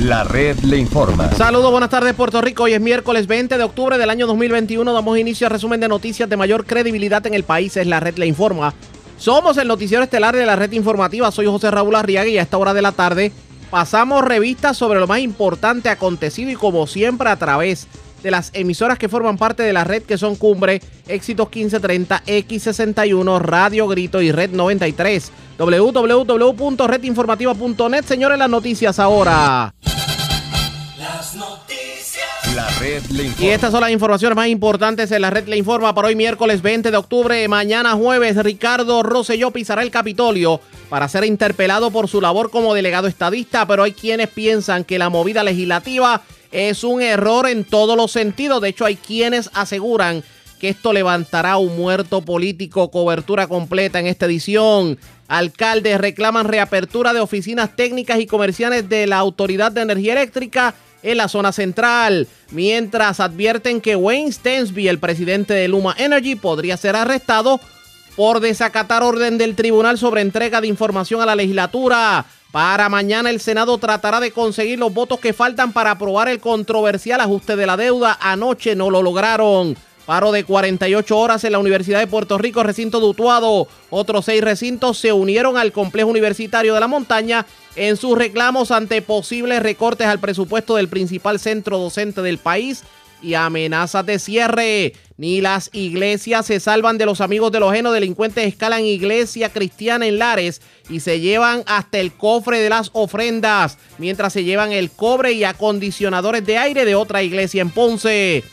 La red le informa. Saludos, buenas tardes Puerto Rico. Hoy es miércoles 20 de octubre del año 2021. Damos inicio al resumen de noticias de mayor credibilidad en el país. Es la red le informa. Somos el noticiero estelar de la red informativa. Soy José Raúl Arriaga y a esta hora de la tarde pasamos revistas sobre lo más importante acontecido y como siempre a través de las emisoras que forman parte de la red que son Cumbre, Éxitos 1530, X61, Radio Grito y Red 93 www.redinformativa.net. Señores, las noticias ahora. Las noticias. La red le informa. Y estas son las informaciones más importantes en la red le informa para hoy miércoles 20 de octubre. Mañana jueves, Ricardo Rosselló pisará el Capitolio para ser interpelado por su labor como delegado estadista, pero hay quienes piensan que la movida legislativa es un error en todos los sentidos. De hecho, hay quienes aseguran que esto levantará un muerto político. Cobertura completa en esta edición. Alcaldes reclaman reapertura de oficinas técnicas y comerciales de la Autoridad de Energía Eléctrica en la zona central, mientras advierten que Wayne Stensby, el presidente de Luma Energy, podría ser arrestado por desacatar orden del tribunal sobre entrega de información a la legislatura. Para mañana el Senado tratará de conseguir los votos que faltan para aprobar el controversial ajuste de la deuda. Anoche no lo lograron. Paro de 48 horas en la Universidad de Puerto Rico, recinto dutuado. Otros seis recintos se unieron al complejo universitario de la montaña en sus reclamos ante posibles recortes al presupuesto del principal centro docente del país y amenazas de cierre. Ni las iglesias se salvan de los amigos de los genos. Delincuentes escalan iglesia cristiana en Lares y se llevan hasta el cofre de las ofrendas, mientras se llevan el cobre y acondicionadores de aire de otra iglesia en Ponce.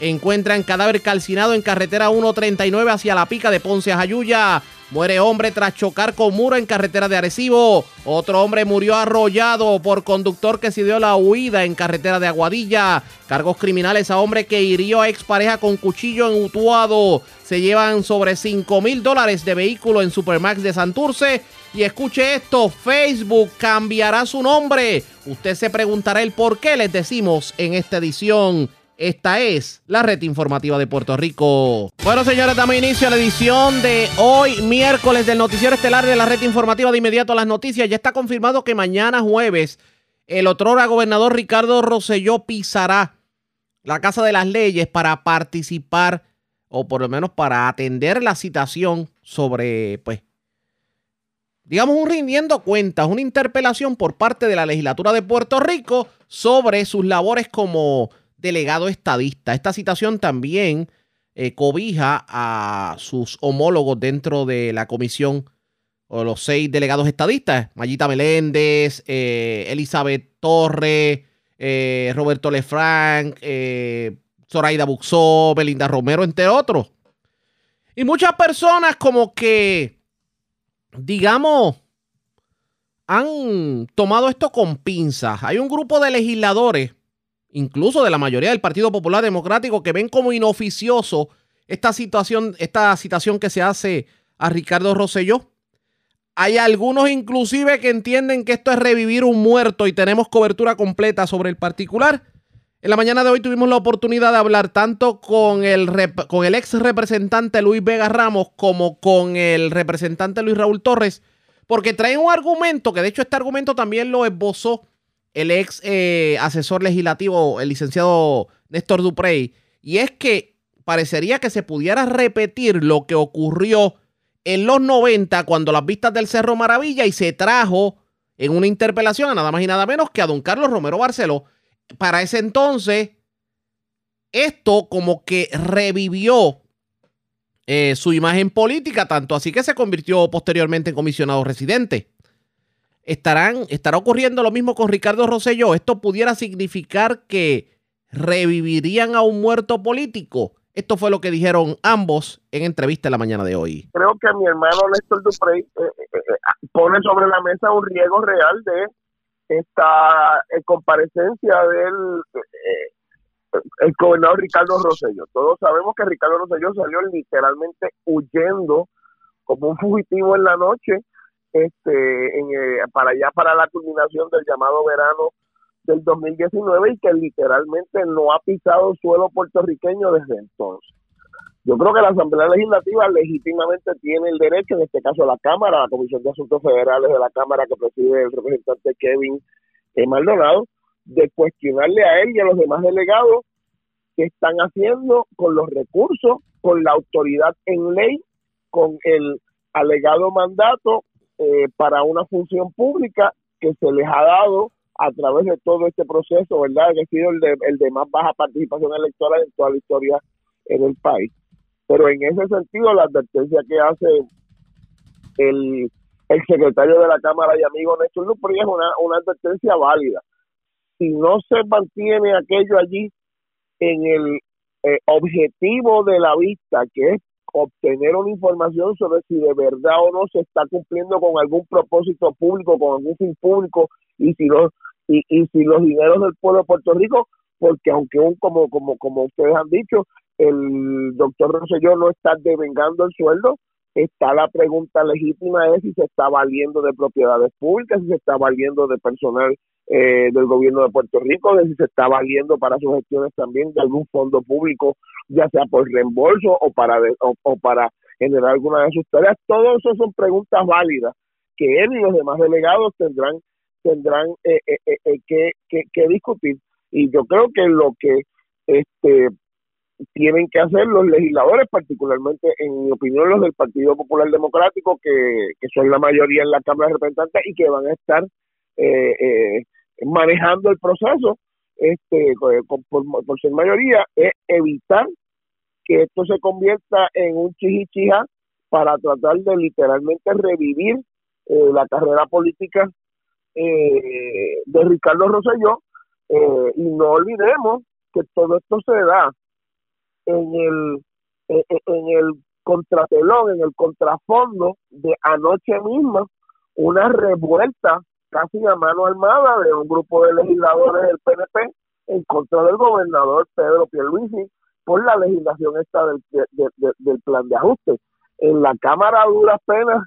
Encuentran cadáver calcinado en carretera 139 hacia la pica de Ponce a Jayuya. Muere hombre tras chocar con muro en carretera de Arecibo. Otro hombre murió arrollado por conductor que se dio la huida en carretera de Aguadilla. Cargos criminales a hombre que hirió a expareja con cuchillo en Utuado. Se llevan sobre 5 mil dólares de vehículo en Supermax de Santurce. Y escuche esto, Facebook cambiará su nombre. Usted se preguntará el por qué les decimos en esta edición. Esta es la red informativa de Puerto Rico. Bueno, señores, damos inicio a la edición de hoy, miércoles, del noticiero estelar de la red informativa de inmediato a las noticias. Ya está confirmado que mañana jueves el otrora gobernador Ricardo Rosselló pisará la Casa de las Leyes para participar o por lo menos para atender la citación sobre, pues, digamos, un rindiendo cuentas, una interpelación por parte de la legislatura de Puerto Rico sobre sus labores como delegado estadista. Esta citación también eh, cobija a sus homólogos dentro de la comisión o los seis delegados estadistas, Mayita Meléndez, eh, Elizabeth Torre, eh, Roberto Lefranc, Zoraida Buxó, Belinda Romero, entre otros. Y muchas personas como que, digamos, han tomado esto con pinzas. Hay un grupo de legisladores incluso de la mayoría del Partido Popular Democrático, que ven como inoficioso esta situación, esta citación que se hace a Ricardo Rosselló. Hay algunos inclusive que entienden que esto es revivir un muerto y tenemos cobertura completa sobre el particular. En la mañana de hoy tuvimos la oportunidad de hablar tanto con el, con el ex representante Luis Vega Ramos como con el representante Luis Raúl Torres, porque traen un argumento, que de hecho este argumento también lo esbozó el ex eh, asesor legislativo, el licenciado Néstor Duprey, y es que parecería que se pudiera repetir lo que ocurrió en los 90 cuando las vistas del Cerro Maravilla y se trajo en una interpelación a nada más y nada menos que a don Carlos Romero Barceló. Para ese entonces, esto como que revivió eh, su imagen política, tanto así que se convirtió posteriormente en comisionado residente estarán, estará ocurriendo lo mismo con Ricardo Rosselló. Esto pudiera significar que revivirían a un muerto político. Esto fue lo que dijeron ambos en entrevista en la mañana de hoy. Creo que mi hermano Néstor Duprey eh, eh, eh, pone sobre la mesa un riesgo real de esta comparecencia del el gobernador Ricardo Rosselló. Todos sabemos que Ricardo Rosselló salió literalmente huyendo como un fugitivo en la noche este, en, eh, para allá, para la culminación del llamado verano del 2019 y que literalmente no ha pisado suelo puertorriqueño desde entonces. Yo creo que la Asamblea Legislativa legítimamente tiene el derecho, en este caso la Cámara, la Comisión de Asuntos Federales de la Cámara que preside el representante Kevin Maldonado, de cuestionarle a él y a los demás delegados qué están haciendo con los recursos, con la autoridad en ley, con el alegado mandato eh, para una función pública que se les ha dado a través de todo este proceso, ¿verdad? Que ha sido el de, el de más baja participación electoral en toda la historia en el país. Pero en ese sentido, la advertencia que hace el, el secretario de la Cámara y amigo Néstor Lupri es una, una advertencia válida. Si no se mantiene aquello allí en el eh, objetivo de la vista, que es obtener una información sobre si de verdad o no se está cumpliendo con algún propósito público, con algún fin público, y si los, y, y si los dineros del pueblo de Puerto Rico, porque aunque un, como, como, como ustedes han dicho, el doctor Rosselló no está devengando el sueldo, está la pregunta legítima es si se está valiendo de propiedades públicas, si se está valiendo de personal eh, del gobierno de Puerto Rico, de si se está valiendo para sus gestiones también de algún fondo público, ya sea por reembolso o para o, para generar alguna de sus tareas. Todo eso son preguntas válidas que él y los demás delegados tendrán tendrán eh, eh, que, que, que discutir. Y yo creo que lo que este tienen que hacer los legisladores, particularmente en mi opinión los del Partido Popular Democrático, que, son la mayoría en la Cámara de Representantes y que van a estar eh, eh, manejando el proceso este por, ser mayoría, es evitar que esto se convierta en un chichichija para tratar de literalmente revivir eh, la carrera política de Ricardo Rosselló y no olvidemos que todo esto se da en el, en el contratelón, en el contrafondo de anoche misma, una revuelta casi a mano armada de un grupo de legisladores del PNP en contra del gobernador Pedro Pierluisi por la legislación esta del, del plan de ajuste. En la Cámara a duras penas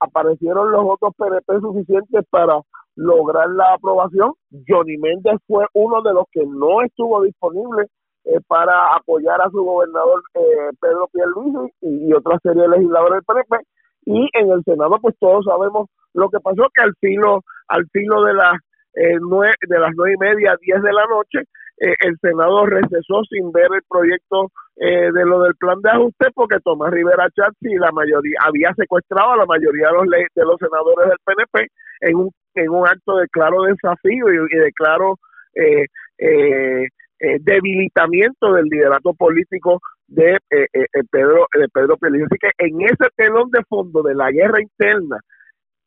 aparecieron los votos PNP suficientes para lograr la aprobación. Johnny Méndez fue uno de los que no estuvo disponible eh, para apoyar a su gobernador eh, Pedro Pierluisi y, y otra serie de legisladores del PNP y en el Senado pues todos sabemos lo que pasó que al filo al filo de las eh, nueve, de las nueve y media diez de la noche el Senado recesó sin ver el proyecto de lo del plan de ajuste porque Tomás Rivera Chatz y la mayoría había secuestrado a la mayoría de los de los senadores del PNP en un en un acto de claro desafío y, de claro eh, eh, eh, debilitamiento del liderato político de eh, eh, Pedro de Pedro Pérez. Así que en ese telón de fondo de la guerra interna,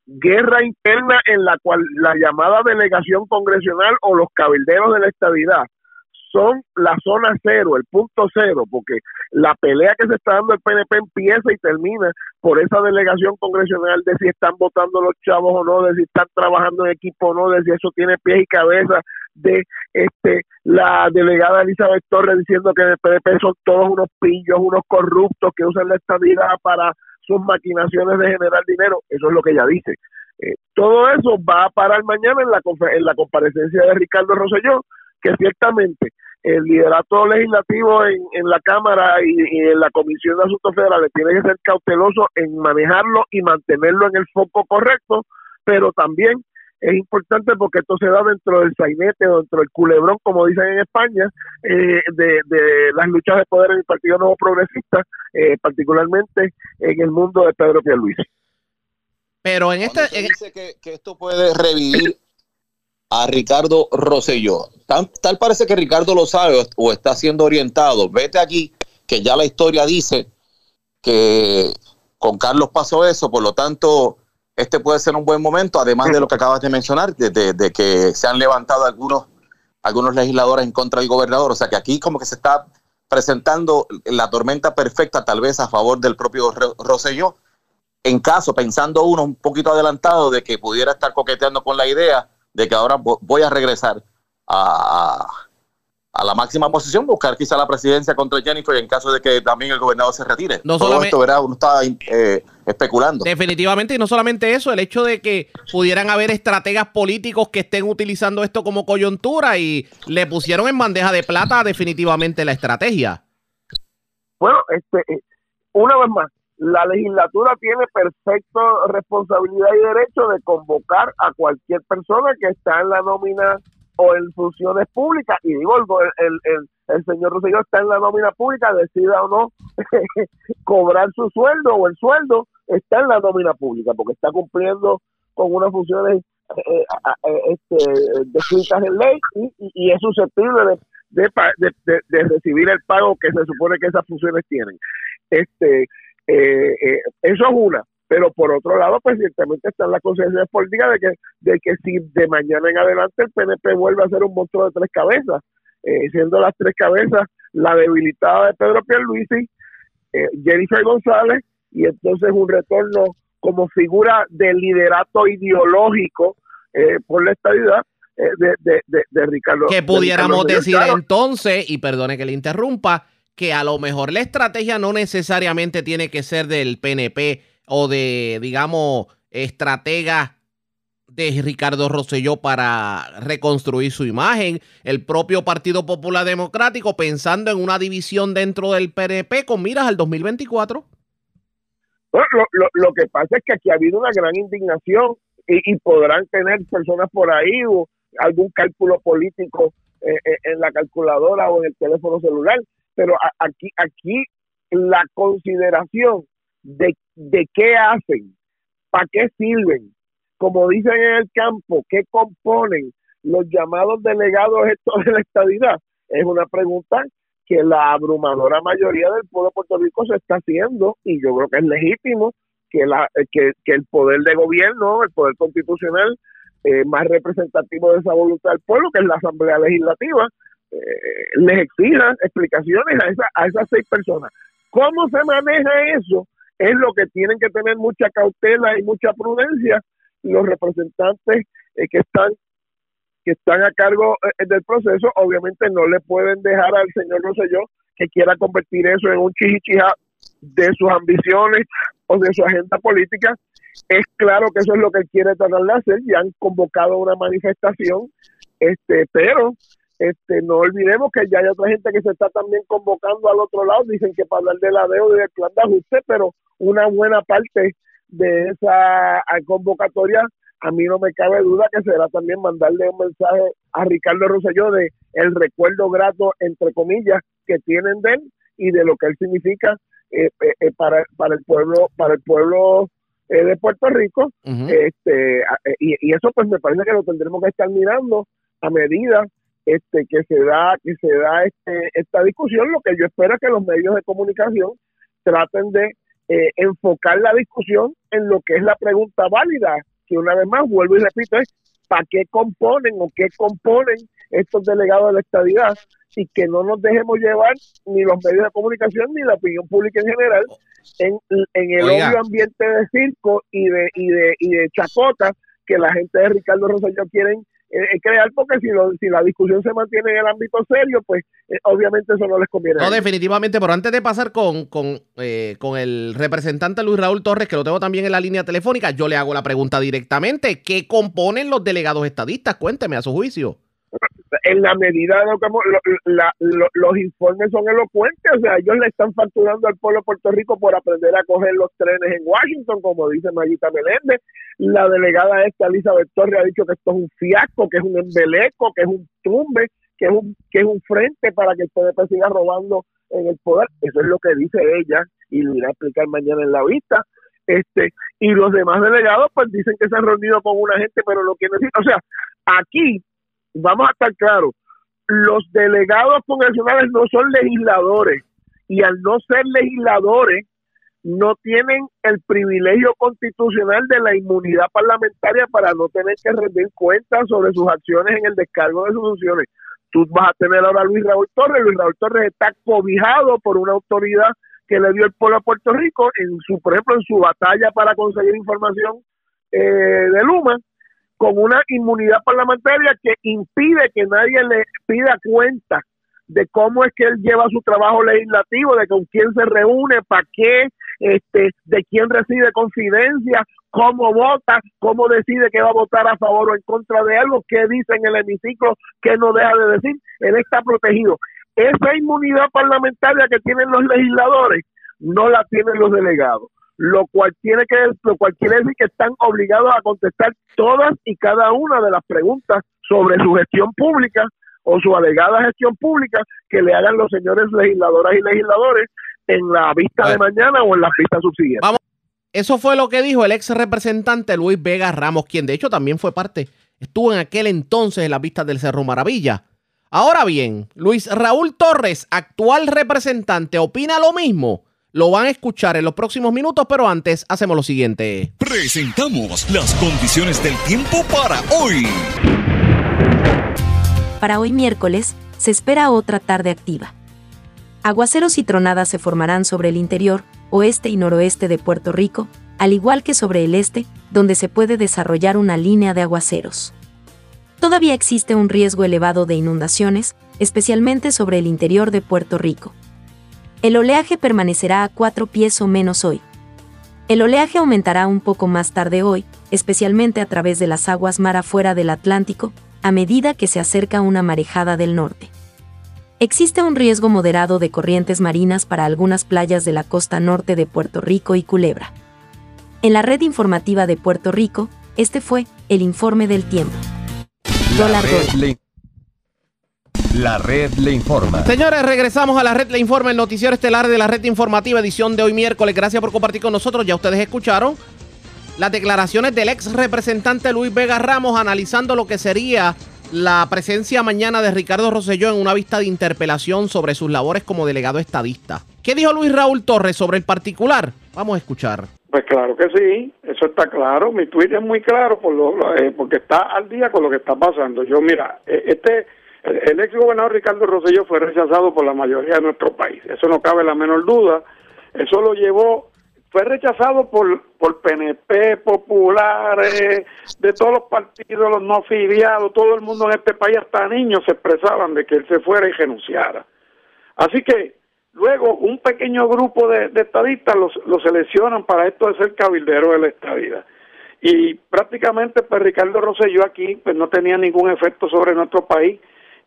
guerra interna en la cual la llamada delegación congresional o los cabilderos de la estabilidad son la zona cero, el punto cero, porque la pelea que se está dando el PNP empieza y termina por esa delegación congresional de si están votando los chavos o no, de si están trabajando en equipo o no, de si eso tiene pies y cabeza, de este la delegada Elizabeth Torres diciendo que el PNP son todos unos pillos, unos corruptos que usan la estabilidad para sus maquinaciones de generar dinero, eso es lo que ella dice. Eh, todo eso va a parar mañana en la, en la comparecencia de Ricardo Rosselló, que ciertamente el liderato legislativo en, en la Cámara y, en la Comisión de Asuntos Federales tiene que ser cauteloso en manejarlo y mantenerlo en el foco correcto, pero también es importante porque esto se da dentro del sainete o dentro del culebrón, como dicen en España, eh, de, de, las luchas de poder en el Partido Nuevo Progresista, eh, particularmente en el mundo de Pedro Pierluisi. Pero en este... dice que, que esto puede revivir a Ricardo Rosselló. Tal, tal, parece que Ricardo lo sabe o está siendo orientado. Vete aquí, que ya la historia dice que con Carlos pasó eso, por lo tanto, este puede ser un buen momento, además de lo que acabas de mencionar, de, que se han levantado algunos, algunos legisladores en contra del gobernador. O sea que aquí como que se está presentando la tormenta perfecta, tal vez a favor del propio Rosselló. En caso, pensando uno un poquito adelantado de que pudiera estar coqueteando con la idea de que ahora voy a regresar a, a la máxima posición, buscar quizá la presidencia contra Jennifer en caso de que también el gobernador se retire. No Todo esto, ¿verdad? Uno está eh, especulando. Definitivamente, y no solamente eso, el hecho de que pudieran haber estrategas políticos que estén utilizando esto como coyuntura y le pusieron en bandeja de plata definitivamente la estrategia. Bueno, este, eh, una vez más, la legislatura tiene perfecta responsabilidad y derecho de convocar a cualquier persona que está en la nómina o en funciones públicas, y digo, el, el, el, señor Rosselló está en la nómina pública, decida o no cobrar su sueldo o el sueldo, está en la nómina pública, porque está cumpliendo con unas funciones eh, eh, este, descritas en ley y, es susceptible de, de, recibir el pago que se supone que esas funciones tienen. Este, eh, eso es una pero por otro lado, pues ciertamente están las consecuencias políticas de que, de que si de mañana en adelante el PNP vuelve a ser un monstruo de tres cabezas, eh, siendo las tres cabezas la debilitada de Pedro Pierluisi, eh, Jennifer González, y entonces un retorno como figura de liderato ideológico eh, por la estabilidad eh, de, de, de, Ricardo. Que pudiéramos decir entonces, y perdone que le interrumpa, que a lo mejor la estrategia no necesariamente tiene que ser del PNP o de, digamos, estratega de Ricardo Rosselló para reconstruir su imagen. El propio Partido Popular Democrático pensando en una división dentro del PNP con miras al 2024. lo, lo, que pasa es que aquí ha habido una gran indignación y, podrán tener personas por ahí o algún cálculo político eh, eh, en la calculadora o en el teléfono celular, pero aquí, aquí la consideración de, de qué hacen, para qué sirven, como dicen en el campo, qué componen los llamados delegados estos de la estadidad, es una pregunta que la abrumadora mayoría del pueblo de Puerto Rico se está haciendo y yo creo que es legítimo que, la, que, el poder de gobierno, el poder constitucional eh, más representativo de esa voluntad del pueblo, que es la Asamblea Legislativa, eh, les exija explicaciones a, esa, a esas seis personas. ¿Cómo se maneja eso? Es lo que tienen que tener mucha cautela y mucha prudencia los representantes eh, que están que están a cargo eh, del proceso, obviamente no le pueden dejar al señor Rosselló que quiera convertir eso en un chichichija de sus ambiciones o de su agenda política. Es claro que eso es lo que quiere tratar de hacer, ya han convocado una manifestación, este, pero este, no olvidemos que ya hay otra gente que se está también convocando al otro lado, dicen que para hablar de la deuda y del plan de ajuste, pero una buena parte de esa convocatoria, a mí no me cabe duda que será también mandarle un mensaje a Ricardo Rosselló de el recuerdo grato, entre comillas, que tienen de él y de lo que él significa eh, eh, eh, para, para el pueblo, para el pueblo de Puerto Rico. este y, y, eso pues me parece que lo tendremos que estar mirando a medida este que se da que se da este, esta discusión lo que yo espero es que los medios de comunicación traten de eh, enfocar la discusión en lo que es la pregunta válida, que una vez más vuelvo y repito, es para qué componen o qué componen estos delegados de la estadidad y que no nos dejemos llevar ni los medios de comunicación ni la opinión pública en general en, en el obvio ambiente de circo y de, y de, y de chacota que la gente de Ricardo Rosselló quieren eh, crear porque si, si la discusión se mantiene en el ámbito serio, pues eh, obviamente eso no les conviene. No, definitivamente, pero antes de pasar con, con, eh, con el representante Luis Raúl Torres, que lo tengo también en la línea telefónica, yo le hago la pregunta directamente. ¿Qué componen los delegados estadistas? Cuénteme a su juicio en la medida de lo que los informes son elocuentes, o sea, ellos le están facturando al pueblo de Puerto Rico por aprender a coger los trenes en Washington, como dice Mayita Meléndez. La delegada esta, Elizabeth Torres, ha dicho que esto es un fiasco, que es un embeleco, que es un tumbe, que es un, que es un frente para que el PDP siga robando en el poder. Eso es lo que dice ella y lo irá a explicar mañana en la vista. Este, y los demás delegados pues dicen que se han reunido con una gente, pero lo que necesitan, o sea, aquí vamos a estar claros, los delegados congresionales no son legisladores y al no ser legisladores no tienen el privilegio constitucional de la inmunidad parlamentaria para no tener que rendir cuentas sobre sus acciones en el descargo de sus funciones. Tú vas a tener ahora a Luis Raúl Torres. Luis Raúl Torres está cobijado por una autoridad que le dio el pueblo a Puerto Rico, en su, por ejemplo, en su batalla para conseguir información eh, de Luma, con una inmunidad parlamentaria que impide que nadie le pida cuenta de cómo es que él lleva su trabajo legislativo, de con quién se reúne, para qué, este, de quién recibe confidencia, cómo vota, cómo decide que va a votar a favor o en contra de algo, qué dice en el hemiciclo, qué no deja de decir, él está protegido. Esa inmunidad parlamentaria que tienen los legisladores no la tienen los delegados lo cual tiene que lo cual quiere decir que están obligados a contestar todas y cada una de las preguntas sobre su gestión pública o su alegada gestión pública que le hagan los señores legisladoras y legisladores en la vista de mañana o en la vista subsiguiente. Vamos. Eso fue lo que dijo el ex representante Luis Vega Ramos, quien de hecho también fue parte, estuvo en aquel entonces en las vistas del Cerro Maravilla. Ahora bien, Luis Raúl Torres, actual representante, opina lo mismo. Lo van a escuchar en los próximos minutos, pero antes hacemos lo siguiente. Presentamos las condiciones del tiempo para hoy. Para hoy miércoles, se espera otra tarde activa. Aguaceros y tronadas se formarán sobre el interior, oeste y noroeste de Puerto Rico, al igual que sobre el este, donde se puede desarrollar una línea de aguaceros. Todavía existe un riesgo elevado de inundaciones, especialmente sobre el interior de Puerto Rico. El oleaje permanecerá a 4 pies o menos hoy. El oleaje aumentará un poco más tarde hoy, especialmente a través de las aguas mar afuera del Atlántico, a medida que se acerca una marejada del norte. Existe un riesgo moderado de corrientes marinas para algunas playas de la costa norte de Puerto Rico y Culebra. En la red informativa de Puerto Rico, este fue el informe del tiempo. La red le informa. Señores, regresamos a la red le informa, el noticiero estelar de la red informativa, edición de hoy miércoles. Gracias por compartir con nosotros. Ya ustedes escucharon las declaraciones del ex representante Luis Vega Ramos analizando lo que sería la presencia mañana de Ricardo Rosselló en una vista de interpelación sobre sus labores como delegado estadista. ¿Qué dijo Luis Raúl Torres sobre el particular? Vamos a escuchar. Pues claro que sí, eso está claro. Mi Twitter es muy claro por lo, eh, porque está al día con lo que está pasando. Yo, mira, eh, este el, ex gobernador Ricardo Rosselló fue rechazado por la mayoría de nuestro país. Eso no cabe la menor duda. Eso lo llevó, fue rechazado por, por PNP, populares, de todos los partidos, los no afiliados, todo el mundo en este país, hasta niños se expresaban de que él se fuera y renunciara. Así que luego un pequeño grupo de, estadistas los, los seleccionan para esto de ser cabildero de la estadía. Y prácticamente pues Ricardo Rosselló aquí pues no tenía ningún efecto sobre nuestro país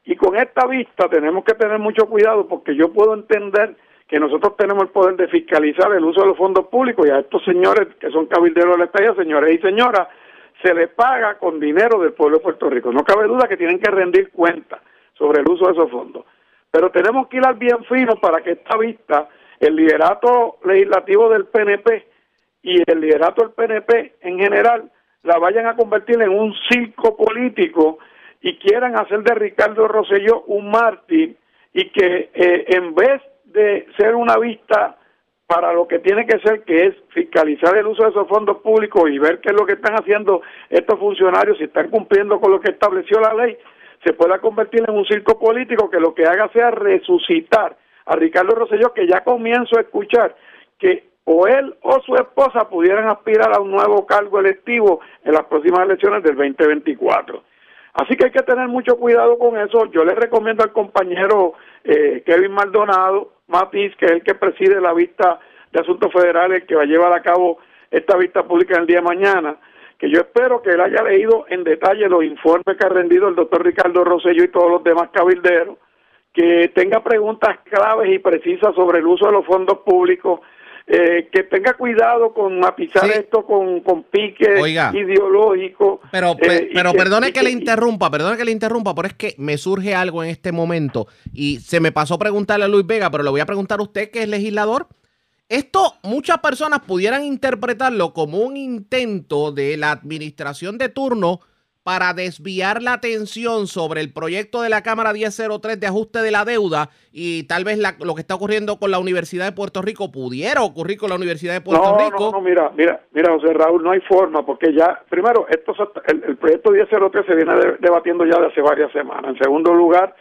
y con esta vista tenemos que tener mucho cuidado porque yo puedo entender que nosotros tenemos el poder de fiscalizar el uso de los fondos públicos y a estos señores que son cabilderos de la estadía, señores y señoras, se les paga con dinero del pueblo de Puerto Rico. No cabe duda que tienen que rendir cuenta sobre el uso de esos fondos. Pero tenemos que ir al bien fino para que esta vista, el liderato legislativo del PNP y el liderato del PNP en general, la vayan a convertir en un circo político y quieran hacer de Ricardo Rosselló un mártir y que eh, en vez de ser una vista para lo que tiene que ser, que es fiscalizar el uso de esos fondos públicos y ver qué es lo que están haciendo estos funcionarios, si están cumpliendo con lo que estableció la ley, se pueda convertir en un circo político que lo que haga sea resucitar a Ricardo Rosselló, que ya comienzo a escuchar que o él o su esposa pudieran aspirar a un nuevo cargo electivo en las próximas elecciones del 2024. Así que hay que tener mucho cuidado con eso. Yo le recomiendo al compañero eh, Kevin Maldonado Matiz, que es el que preside la vista de asuntos federales que va a llevar a cabo esta vista pública el día de mañana, que yo espero que él haya leído en detalle los informes que ha rendido el doctor Ricardo Rosello y todos los demás cabilderos, que tenga preguntas claves y precisas sobre el uso de los fondos públicos, eh, que tenga cuidado con matizar esto con, con pique ideológico. Pero, eh, pero perdone que, le interrumpa, perdone que le interrumpa, pero es que me surge algo en este momento y se me pasó preguntarle a Luis Vega, pero le voy a preguntar a usted que es legislador. Esto muchas personas pudieran interpretarlo como un intento de la administración de turno para desviar la atención sobre el proyecto de la Cámara 1003 de ajuste de la deuda y tal vez lo que está ocurriendo con la Universidad de Puerto Rico pudiera ocurrir con la Universidad de Puerto Rico. No, no, mira, mira, mira, José Raúl, no hay forma porque ya, primero, esto, el, proyecto 1003 se viene debatiendo ya de hace varias semanas. En segundo lugar,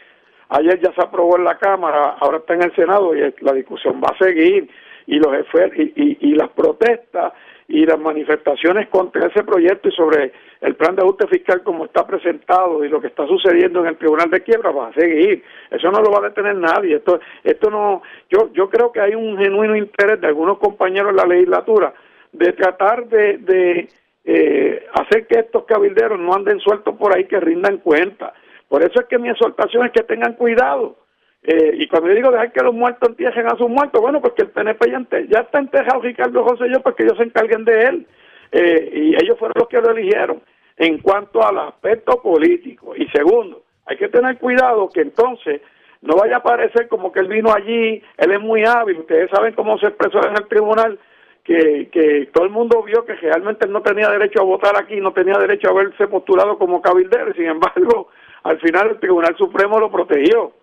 ayer ya se aprobó en la Cámara, ahora está en el Senado y la discusión va a seguir y los y, y las protestas y las manifestaciones contra ese proyecto y sobre el plan de ajuste fiscal como está presentado y lo que está sucediendo en el Tribunal de Quiebra va a seguir. Eso no lo va a detener nadie. Esto, esto no, yo, yo creo que hay un genuino interés de algunos compañeros en la legislatura de tratar de, de eh, hacer que estos cabilderos no anden sueltos por ahí, que rindan cuenta. Por eso es que mi exhortación es que tengan cuidado eh, y cuando yo digo dejar que los muertos entierren a sus muertos, bueno, porque el PNP ya, está enterrado Ricardo José yo, porque ellos se encarguen de él. Eh, y ellos fueron los que lo eligieron. en cuanto al aspecto político. Y segundo, hay que tener cuidado que entonces no vaya a parecer como que él vino allí, él es muy hábil, ustedes saben cómo se expresó en el tribunal, que, que todo el mundo vio que realmente él no tenía derecho a votar aquí, no tenía derecho a haberse postulado como cabildero, sin embargo, al final el Tribunal Supremo lo protegió.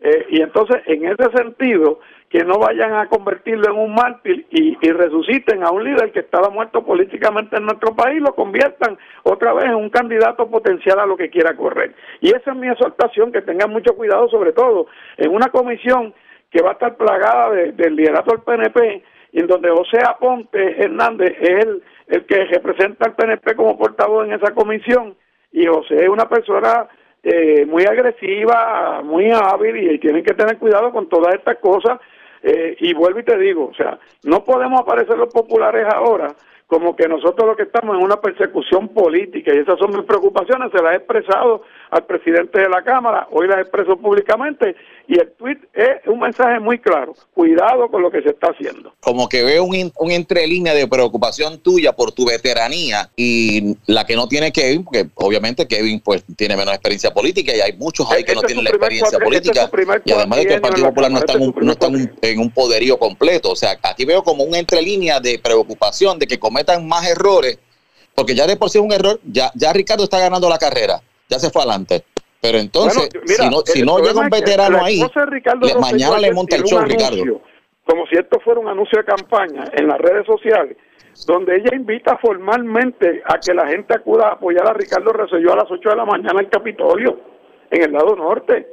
Eh, y entonces, en ese sentido, que no vayan a convertirlo en un mártir y, resuciten a un líder que estaba muerto políticamente en nuestro país, lo conviertan otra vez en un candidato potencial a lo que quiera correr. Y esa es mi exhortación, que tengan mucho cuidado, sobre todo en una comisión que va a estar plagada del liderato del PNP, y en donde José Aponte Hernández es el, el que representa al PNP como portavoz en esa comisión, y José es una persona eh, muy agresiva, muy hábil y tienen que tener cuidado con todas estas cosas. Eh, y vuelvo y te digo, o sea, no podemos aparecer los populares ahora como que nosotros lo que estamos en una persecución política y esas son mis preocupaciones, se las he expresado al presidente de la Cámara, hoy las expreso públicamente y el tweet es un mensaje muy claro, cuidado con lo que se está haciendo. Como que veo un, un entrelínea de preocupación tuya por tu veteranía y la que no tiene Kevin, porque obviamente Kevin pues tiene menos experiencia política y hay muchos ahí que no tienen la experiencia política y además de que el Partido Popular no está, en un, no está en un poderío completo, o sea, aquí veo como un entrelínea de preocupación de que cometan más errores, porque ya de por sí es un error, ya, ya Ricardo está ganando la carrera, ya se fue adelante. Pero entonces, si no, si no llega un veterano ahí, mañana le monta el show, Ricardo. Como si esto fuera un anuncio de campaña en las redes sociales, donde ella invita formalmente a que la gente acuda a apoyar a Ricardo Rosselló a las 8 de la mañana en el Capitolio, en el lado norte.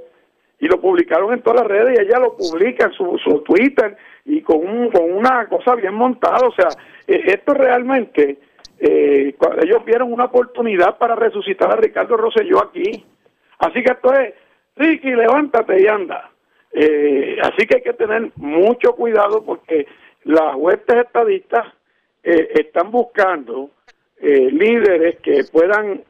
Y lo publicaron en todas las redes y ella lo publica en su, su Twitter y con, con una cosa bien montada. O sea, eh, esto realmente, eh, ellos vieron una oportunidad para resucitar a Ricardo Rosselló aquí. Así que esto es, Ricky, levántate y anda. Eh, así que hay que tener mucho cuidado porque las huestes estadistas eh, están buscando líderes que puedan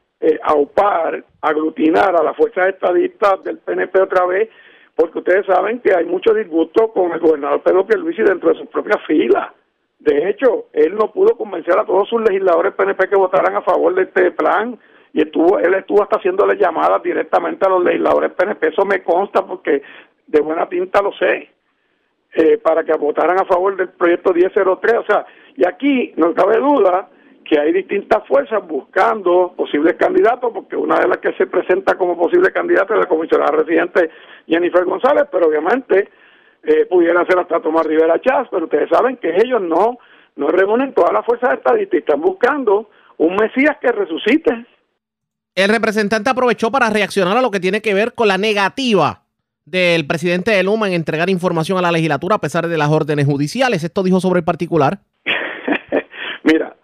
aupar, aglutinar a las fuerzas estadistas del PNP otra vez, porque ustedes saben que hay mucho disgusto con el gobernador Pedro Pierluisi dentro de sus propias filas. De hecho, él no pudo convencer a todos sus legisladores PNP que votaran a favor de este plan y estuvo él estuvo hasta haciéndole llamadas directamente a los legisladores PNP, eso me consta porque de buena tinta lo sé, eh, para que votaran a favor del proyecto 1003, o sea, y aquí no cabe duda que hay distintas fuerzas buscando posibles candidatos, porque una de las que se presenta como posible candidata es la comisionada residente Jennifer González, pero obviamente eh, pudiera ser hasta Tomás Rivera Chávez, pero ustedes saben que ellos no, no reúnen todas las fuerzas estadistas, están buscando un Mesías que resucite. El representante aprovechó para reaccionar a lo que tiene que ver con la negativa del presidente de Luma en entregar información a la legislatura a pesar de las órdenes judiciales. Esto dijo sobre el particular. Mira,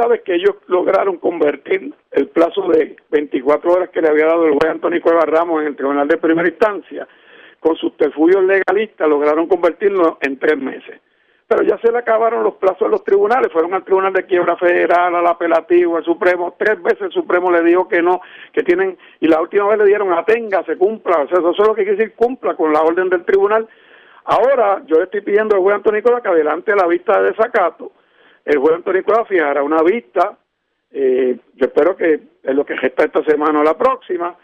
sabes que ellos lograron convertir el plazo de 24 horas que le había dado el juez Antonio Cueva Ramos en el Tribunal de Primera Instancia, con sus terfugios legalistas lograron convertirlo en tres meses pero ya se le acabaron los plazos de los tribunales, fueron al Tribunal de Quiebra Federal, al apelativo, al Supremo, tres veces el Supremo le dijo que no, que tienen, y la última vez le dieron atenga, se cumpla, o sea, eso es lo que quiere decir cumpla con la orden del tribunal. Ahora yo le estoy pidiendo al juez Antonio Nicolás que adelante la vista de desacato, el juez Antonio Nicolás fijará una vista, eh, yo espero que es lo que gesta esta semana o la próxima,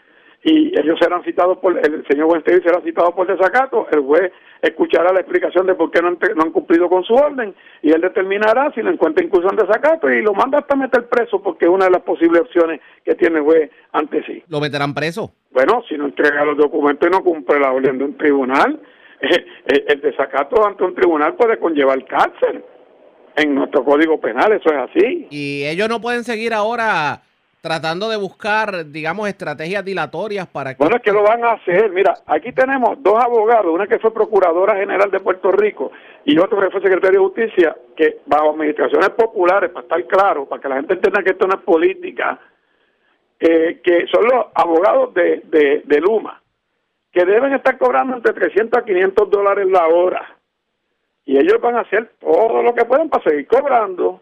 y ellos serán citados por, el señor Wenstein será citado por desacato, el juez escuchará la explicación de por qué no han, no han cumplido con su orden y él determinará si lo encuentra incluso en desacato y lo manda hasta meter preso porque es una de las posibles opciones que tiene el juez ante sí. ¿Lo meterán preso? Bueno, si no entrega los documentos y no cumple la orden de un tribunal, eh, eh, el desacato ante un tribunal puede conllevar cárcel. En nuestro código penal eso es así. Y ellos no pueden seguir ahora tratando de buscar, digamos, estrategias dilatorias para que... Bueno, es que lo van a hacer. Mira, aquí tenemos dos abogados, una que fue Procuradora General de Puerto Rico y otro que fue Secretario de Justicia, que bajo administraciones populares, para estar claro, para que la gente entienda que esto no es política, eh, que son los abogados de, de, de Luma, que deben estar cobrando entre 300 a 500 dólares la hora. Y ellos van a hacer todo lo que pueden para seguir cobrando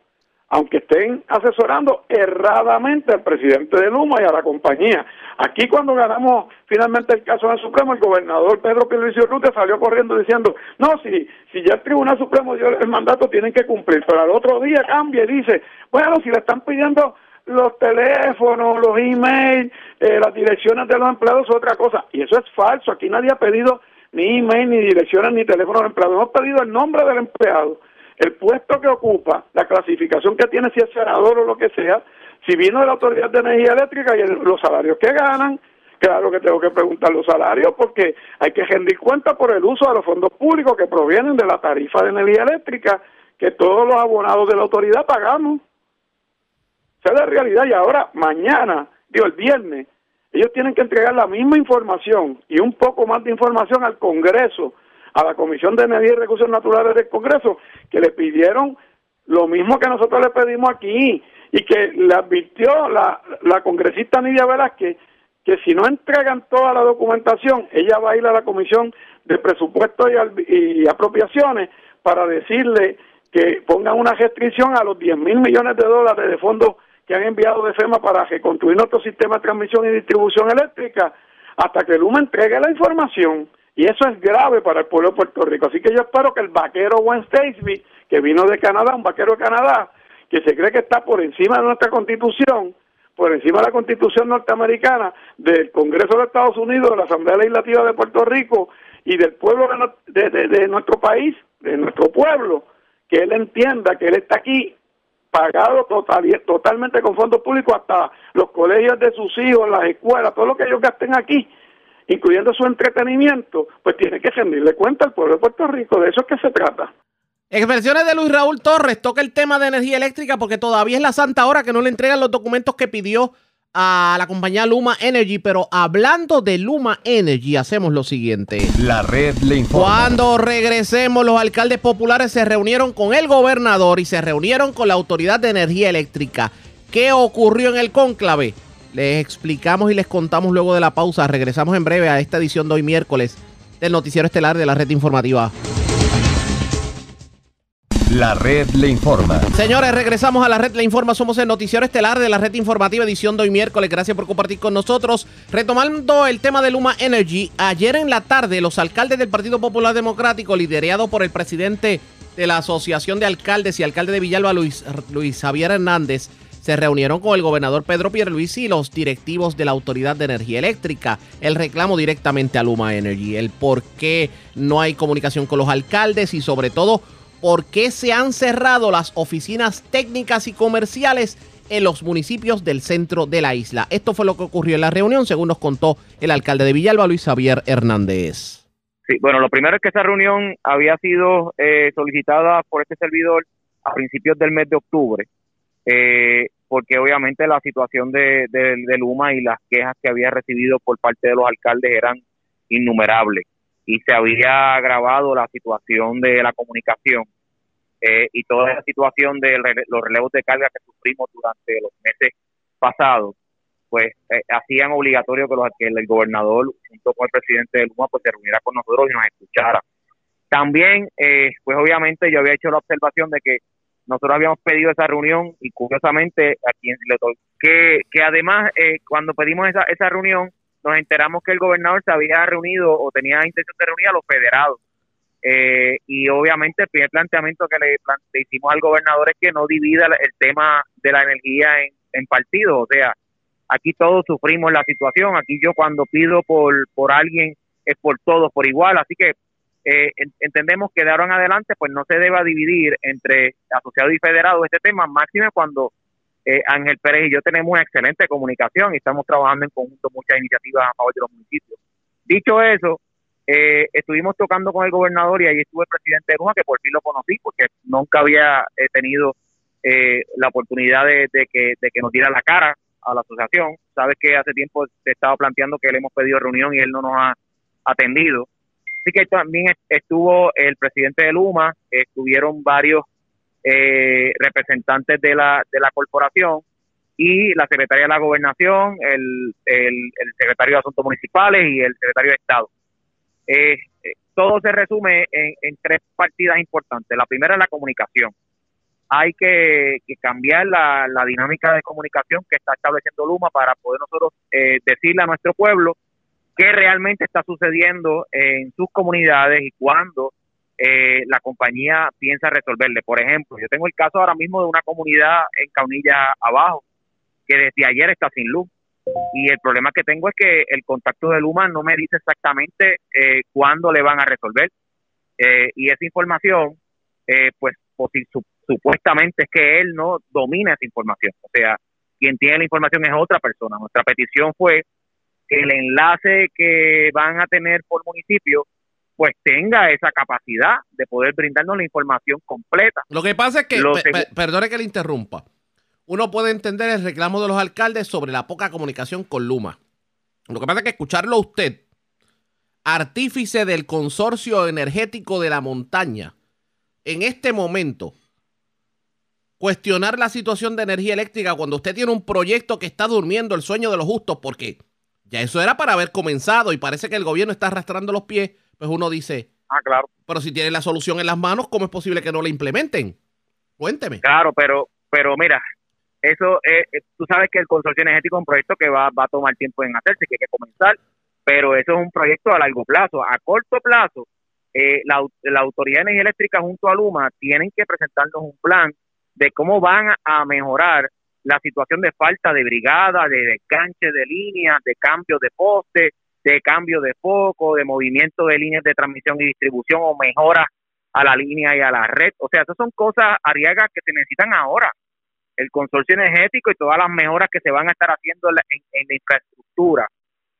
aunque estén asesorando erradamente al presidente de Luma y a la compañía. Aquí cuando ganamos finalmente el caso en el Supremo, el gobernador Pedro Pierluisi Urrutia salió corriendo diciendo, no, si, si ya el Tribunal Supremo dio el mandato, tienen que cumplir, pero al otro día cambia y dice, bueno, si le están pidiendo los teléfonos, los emails, eh, las direcciones de los empleados otra cosa. Y eso es falso. Aquí nadie ha pedido ni email, ni direcciones, ni teléfono de empleados. Hemos pedido el nombre del empleado, el puesto que ocupa, la clasificación que tiene, si es senador o lo que sea, si vino de la Autoridad de Energía Eléctrica y los salarios que ganan. Claro que tengo que preguntar los salarios porque hay que rendir cuenta por el uso de los fondos públicos que provienen de la tarifa de energía eléctrica que todos los abonados de la autoridad pagamos. Esa es la realidad y ahora, mañana, digo el viernes, ellos tienen que entregar la misma información y un poco más de información al Congreso, a la Comisión de Energía y Recursos Naturales del Congreso, que le pidieron lo mismo que nosotros le pedimos aquí y que le advirtió la, la congresista Nidia Velázquez que si no entregan toda la documentación, ella va a ir a la Comisión de Presupuestos y, y Apropiaciones para decirle que pongan una restricción a los 10 mil millones de dólares de fondos que han enviado de FEMA para reconstruir nuestro sistema de transmisión y distribución eléctrica hasta que Luma entregue la información. Y eso es grave para el pueblo de Puerto Rico. Así que yo espero que el vaquero Wayne Statesby, que vino de Canadá, un vaquero de Canadá, que se cree que está por encima de nuestra constitución, por encima de la constitución norteamericana, del Congreso de Estados Unidos, de la Asamblea Legislativa de Puerto Rico y del pueblo de, de nuestro país, de nuestro pueblo, que él entienda que él está aquí pagado total, totalmente con fondos públicos hasta los colegios de sus hijos, las escuelas, todo lo que ellos gasten aquí, incluyendo su entretenimiento, pues tiene que rendirle cuenta al pueblo de Puerto Rico. De eso es que se trata. Expresiones de Luis Raúl Torres toca el tema de energía eléctrica porque todavía es la santa hora que no le entregan los documentos que pidió a la compañía Luma Energy, pero hablando de Luma Energy, hacemos lo siguiente. La red le informa. Cuando regresemos, los alcaldes populares se reunieron con el gobernador y se reunieron con la Autoridad de Energía Eléctrica. ¿Qué ocurrió en el cónclave? Les explicamos y les contamos luego de la pausa. Regresamos en breve a esta edición de hoy miércoles del Noticiero Estelar de la Red Informativa. La red le informa. Señores, regresamos a la red le informa. Somos el noticiero estelar de la red informativa edición de hoy miércoles. Gracias por compartir con nosotros. Retomando el tema de Luma Energy, ayer en la tarde los alcaldes del Partido Popular Democrático, liderados por el presidente de la Asociación de Alcaldes y alcalde de Villalba, Luis, Luis Javier Hernández, se reunieron con el gobernador Pedro Pierluisi y los directivos de la Autoridad de Energía Eléctrica. El reclamo directamente a Luma Energy, el por qué no hay comunicación con los alcaldes y sobre todo por qué se han cerrado las oficinas técnicas y comerciales en los municipios del centro de la isla. Esto fue lo que ocurrió en la reunión, según nos contó el alcalde de Villalba, Luis Javier Hernández. Sí, bueno, lo primero es que esa reunión había sido eh, solicitada por este servidor a principios del mes de octubre, eh, porque obviamente la situación de, de Luma y las quejas que había recibido por parte de los alcaldes eran innumerables y se había agravado la situación de la comunicación eh, y toda la situación de los relevos de carga que sufrimos durante los meses pasados, pues eh, hacían obligatorio que, los, que el, gobernador junto con el presidente de Luma pues se reuniera con nosotros y nos escuchara. También, eh, pues obviamente yo había hecho la observación de que nosotros habíamos pedido esa reunión y curiosamente a quien le que, que además cuando pedimos esa, esa reunión nos enteramos que el gobernador se había reunido o tenía intención de reunir a los federados. Eh, y obviamente el primer planteamiento que le, hicimos al gobernador es que no divida el tema de la energía en, en partidos. O sea, aquí todos sufrimos la situación. Aquí yo cuando pido por, por alguien es por todos por igual. Así que eh, entendemos que de ahora en adelante pues no se deba dividir entre asociados y federados este tema, máximo cuando eh, Ángel Pérez y yo tenemos una excelente comunicación y estamos trabajando en conjunto muchas iniciativas a favor de los municipios. Dicho eso, eh, estuvimos tocando con el gobernador y ahí estuvo el presidente de Luma, que por fin lo conocí, porque nunca había eh, tenido la oportunidad de, que, de que nos diera la cara a la asociación. Sabes que hace tiempo se estaba planteando que le hemos pedido reunión y él no nos ha atendido. Así que también estuvo el presidente de Luma, estuvieron varios eh, representantes de la, de la corporación y la secretaria de la gobernación, el, el, secretario de Asuntos Municipales y el secretario de Estado. Eh, todo se resume en, tres partidas importantes. La primera es la comunicación. Hay que, cambiar la, la, dinámica de comunicación que está estableciendo Luma para poder nosotros eh, decirle a nuestro pueblo qué realmente está sucediendo en sus comunidades y cuándo eh, la compañía piensa resolverle. Por ejemplo, yo tengo el caso ahora mismo de una comunidad en Caunilla abajo, que desde ayer está sin luz. Y el problema que tengo es que el contacto de Luma no me dice exactamente eh, cuándo le van a resolver. Eh, y esa información, eh, pues, pues supuestamente es que él no domina esa información. O sea, quien tiene la información es otra persona. Nuestra petición fue que el enlace que van a tener por municipio pues tenga esa capacidad de poder brindarnos la información completa. Lo que pasa es que, perdone que le interrumpa, uno puede entender el reclamo de los alcaldes sobre la poca comunicación con Luma. Lo que pasa es que escucharlo a usted, artífice del consorcio energético de la montaña, en este momento, cuestionar la situación de energía eléctrica cuando usted tiene un proyecto que está durmiendo el sueño de los justos, porque ya eso era para haber comenzado y parece que el gobierno está arrastrando los pies, pues uno dice, ah, claro. Pero si tiene la solución en las manos, ¿cómo es posible que no la implementen? Cuénteme. Claro, pero pero mira, eso eh, eh, tú sabes que el consorcio energético es un proyecto que va, va a tomar tiempo en hacerse, que hay que comenzar, pero eso es un proyecto a largo plazo. A corto plazo, eh, la, la Autoridad de Energía Eléctrica junto a Luma tienen que presentarnos un plan de cómo van a mejorar la situación de falta de brigada, de desganche de líneas, de cambio de poste, de cambio de foco, de movimiento de líneas de transmisión y distribución o mejoras a la línea y a la red. O sea, esas son cosas, Ariaga, que se necesitan ahora. El consorcio energético y todas las mejoras que se van a estar haciendo en, la infraestructura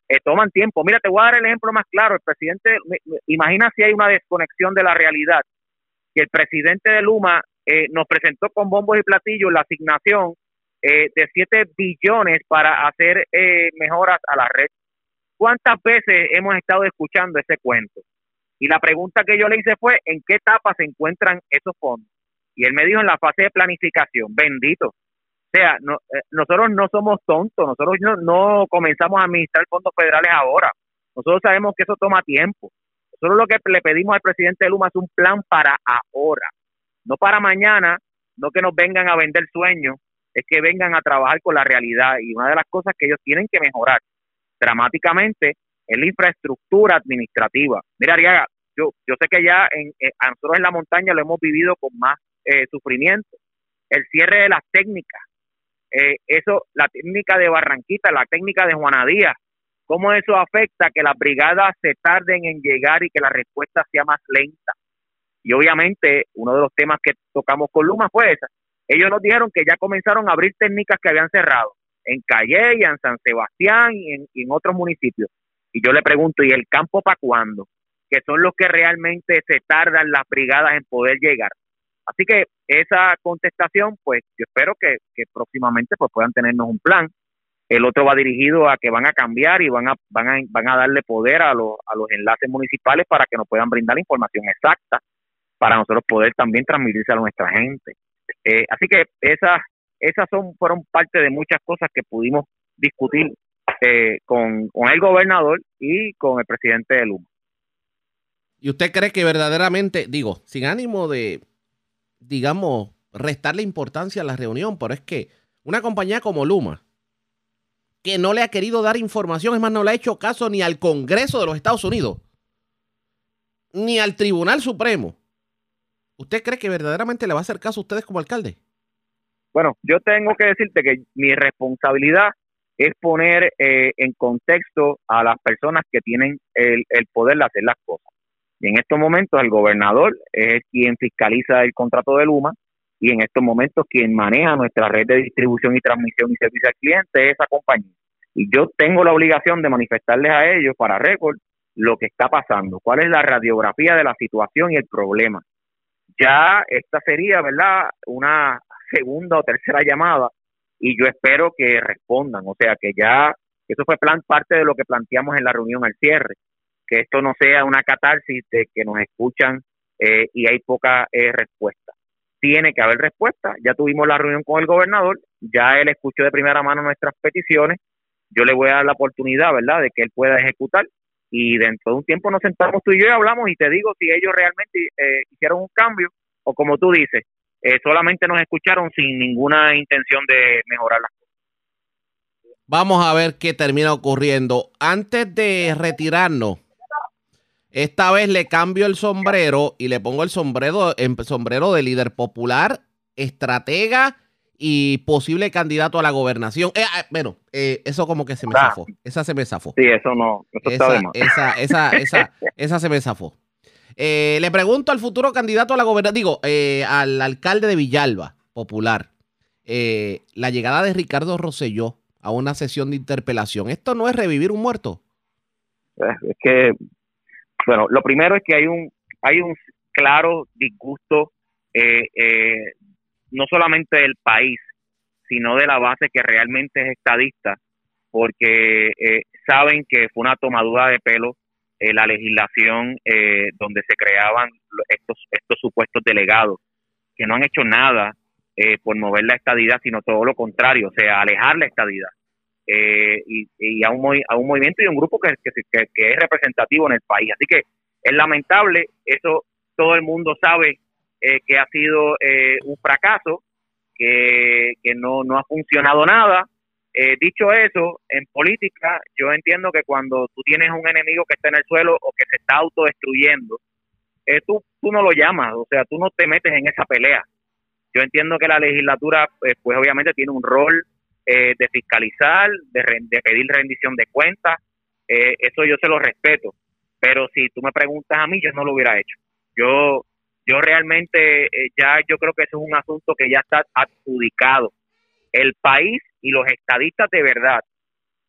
eh, toman tiempo. Mira, te voy a dar el ejemplo más claro. El presidente, imagina si hay una desconexión de la realidad, que el presidente de Luma eh, nos presentó con bombos y platillos la asignación eh, de 7 billones para hacer eh, mejoras a la red. ¿Cuántas veces hemos estado escuchando ese cuento? Y la pregunta que yo le hice fue, ¿en qué etapa se encuentran esos fondos? Y él me dijo en la fase de planificación, bendito. O sea, no, eh, nosotros no somos tontos, nosotros no, no comenzamos a administrar fondos federales ahora. Nosotros sabemos que eso toma tiempo. Nosotros lo que le pedimos al presidente Luma es un plan para ahora, no para mañana, no que nos vengan a vender sueños, es que vengan a trabajar con la realidad. Y una de las cosas que ellos tienen que mejorar dramáticamente es la infraestructura administrativa. Mira, Ariaga, yo, yo sé que ya en, eh, nosotros en la montaña lo hemos vivido con más eh, sufrimiento. El cierre de las técnicas, eh, eso, la técnica de Barranquita, la técnica de Juana Díaz, cómo eso afecta que las brigadas se tarden en llegar y que la respuesta sea más lenta. Y obviamente uno de los temas que tocamos con Luma fue esa, ellos nos dijeron que ya comenzaron a abrir técnicas que habían cerrado en Calle y en San Sebastián y en, otros municipios. Y yo le pregunto, ¿y el campo para cuándo? Que son los que realmente se tardan las brigadas en poder llegar. Así que esa contestación, pues yo espero que, próximamente pues puedan tenernos un plan. El otro va dirigido a que van a cambiar y van a, van a, van a darle poder a los, a los enlaces municipales para que nos puedan brindar la información exacta para nosotros poder también transmitirse a nuestra gente. Eh, así que esas, esas son, fueron parte de muchas cosas que pudimos discutir eh, con, el gobernador y con el presidente de Luma. ¿Y usted cree que verdaderamente, digo, sin ánimo de, digamos, restarle importancia a la reunión, pero es que una compañía como Luma, que no le ha querido dar información, es más, no le ha hecho caso ni al Congreso de los Estados Unidos, ni al Tribunal Supremo, ¿Usted cree que verdaderamente le va a hacer caso a ustedes como alcalde? Bueno, yo tengo que decirte que mi responsabilidad es poner eh, en contexto a las personas que tienen el, poder de hacer las cosas. Y en estos momentos el gobernador es quien fiscaliza el contrato de Luma y en estos momentos quien maneja nuestra red de distribución y transmisión y servicio al cliente es esa compañía. Y yo tengo la obligación de manifestarles a ellos para récord lo que está pasando, cuál es la radiografía de la situación y el problema ya esta sería, ¿verdad?, una segunda o tercera llamada y yo espero que respondan, o sea, que ya eso fue plan parte de lo que planteamos en la reunión al cierre, que esto no sea una catarsis de que nos escuchan eh, y hay poca eh, respuesta. Tiene que haber respuesta. Ya tuvimos la reunión con el gobernador, ya él escuchó de primera mano nuestras peticiones. Yo le voy a dar la oportunidad, ¿verdad?, de que él pueda ejecutar y dentro de un tiempo nos sentamos tú y yo y hablamos y te digo si ellos realmente eh, hicieron un cambio o como tú dices, eh, solamente nos escucharon sin ninguna intención de mejorar las cosas. Vamos a ver qué termina ocurriendo. Antes de retirarnos, esta vez le cambio el sombrero y le pongo el sombrero, el sombrero de líder popular, estratega y posible candidato a la gobernación. Eh, ah, bueno, eh, eso como que se me Ah. zafó. Esa se me zafó. Sí, eso no, eso Esa, esa, esa, esa, esa se me zafó. Eh, le pregunto al futuro candidato a la gobernación, digo, al alcalde de Villalba, popular, la llegada de Ricardo Rosselló a una sesión de interpelación. ¿Esto no es revivir un muerto? Es que, bueno, lo primero es que hay un, hay un claro disgusto, eh, eh, no solamente del país, sino de la base que realmente es estadista, porque eh, saben que fue una tomadura de pelo eh, la legislación eh, donde se creaban estos, estos supuestos delegados, que no han hecho nada eh, por mover la estadidad, sino todo lo contrario, o sea, alejar la estadidad eh, y, y a, un a un movimiento y un grupo que, que, que- es representativo en el país. Así que es lamentable, eso todo el mundo sabe eh, que ha sido eh, un fracaso, que, que no, no ha funcionado nada. Eh, dicho eso, en política yo entiendo que cuando tú tienes un enemigo que está en el suelo o que se está autodestruyendo, eh, tú, tú no lo llamas, o sea, tú no te metes en esa pelea. Yo entiendo que la legislatura, pues obviamente tiene un rol eh, de fiscalizar, de, pedir rendición de cuentas, eh, eso yo se lo respeto. Pero si tú me preguntas a mí, yo no lo hubiera hecho. Yo, yo realmente eh, ya yo creo que eso es un asunto que ya está adjudicado. El país y los estadistas de verdad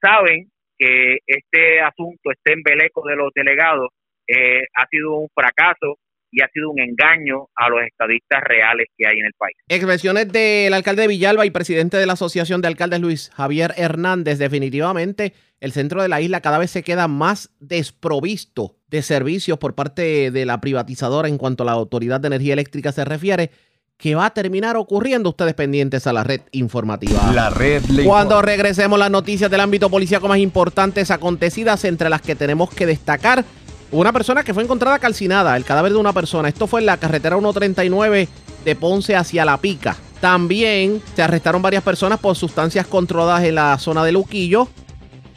saben que este asunto, este embeleco de los delegados, eh, ha sido un fracaso y ha sido un engaño a los estadistas reales que hay en el país. Expresiones del alcalde de Villalba y presidente de la Asociación de Alcaldes Luis Javier Hernández. Definitivamente el centro de la isla cada vez se queda más desprovisto de servicios por parte de la privatizadora en cuanto a la Autoridad de Energía Eléctrica se refiere, que va a terminar ocurriendo ustedes pendientes a la red informativa. La red le Cuando informa. regresemos las noticias del ámbito policíaco más importantes acontecidas, entre las que tenemos que destacar, una persona que fue encontrada calcinada, el cadáver de una persona. Esto fue en la carretera 139 de Ponce hacia La Pica. También se arrestaron varias personas por sustancias controladas en la zona de Luquillo.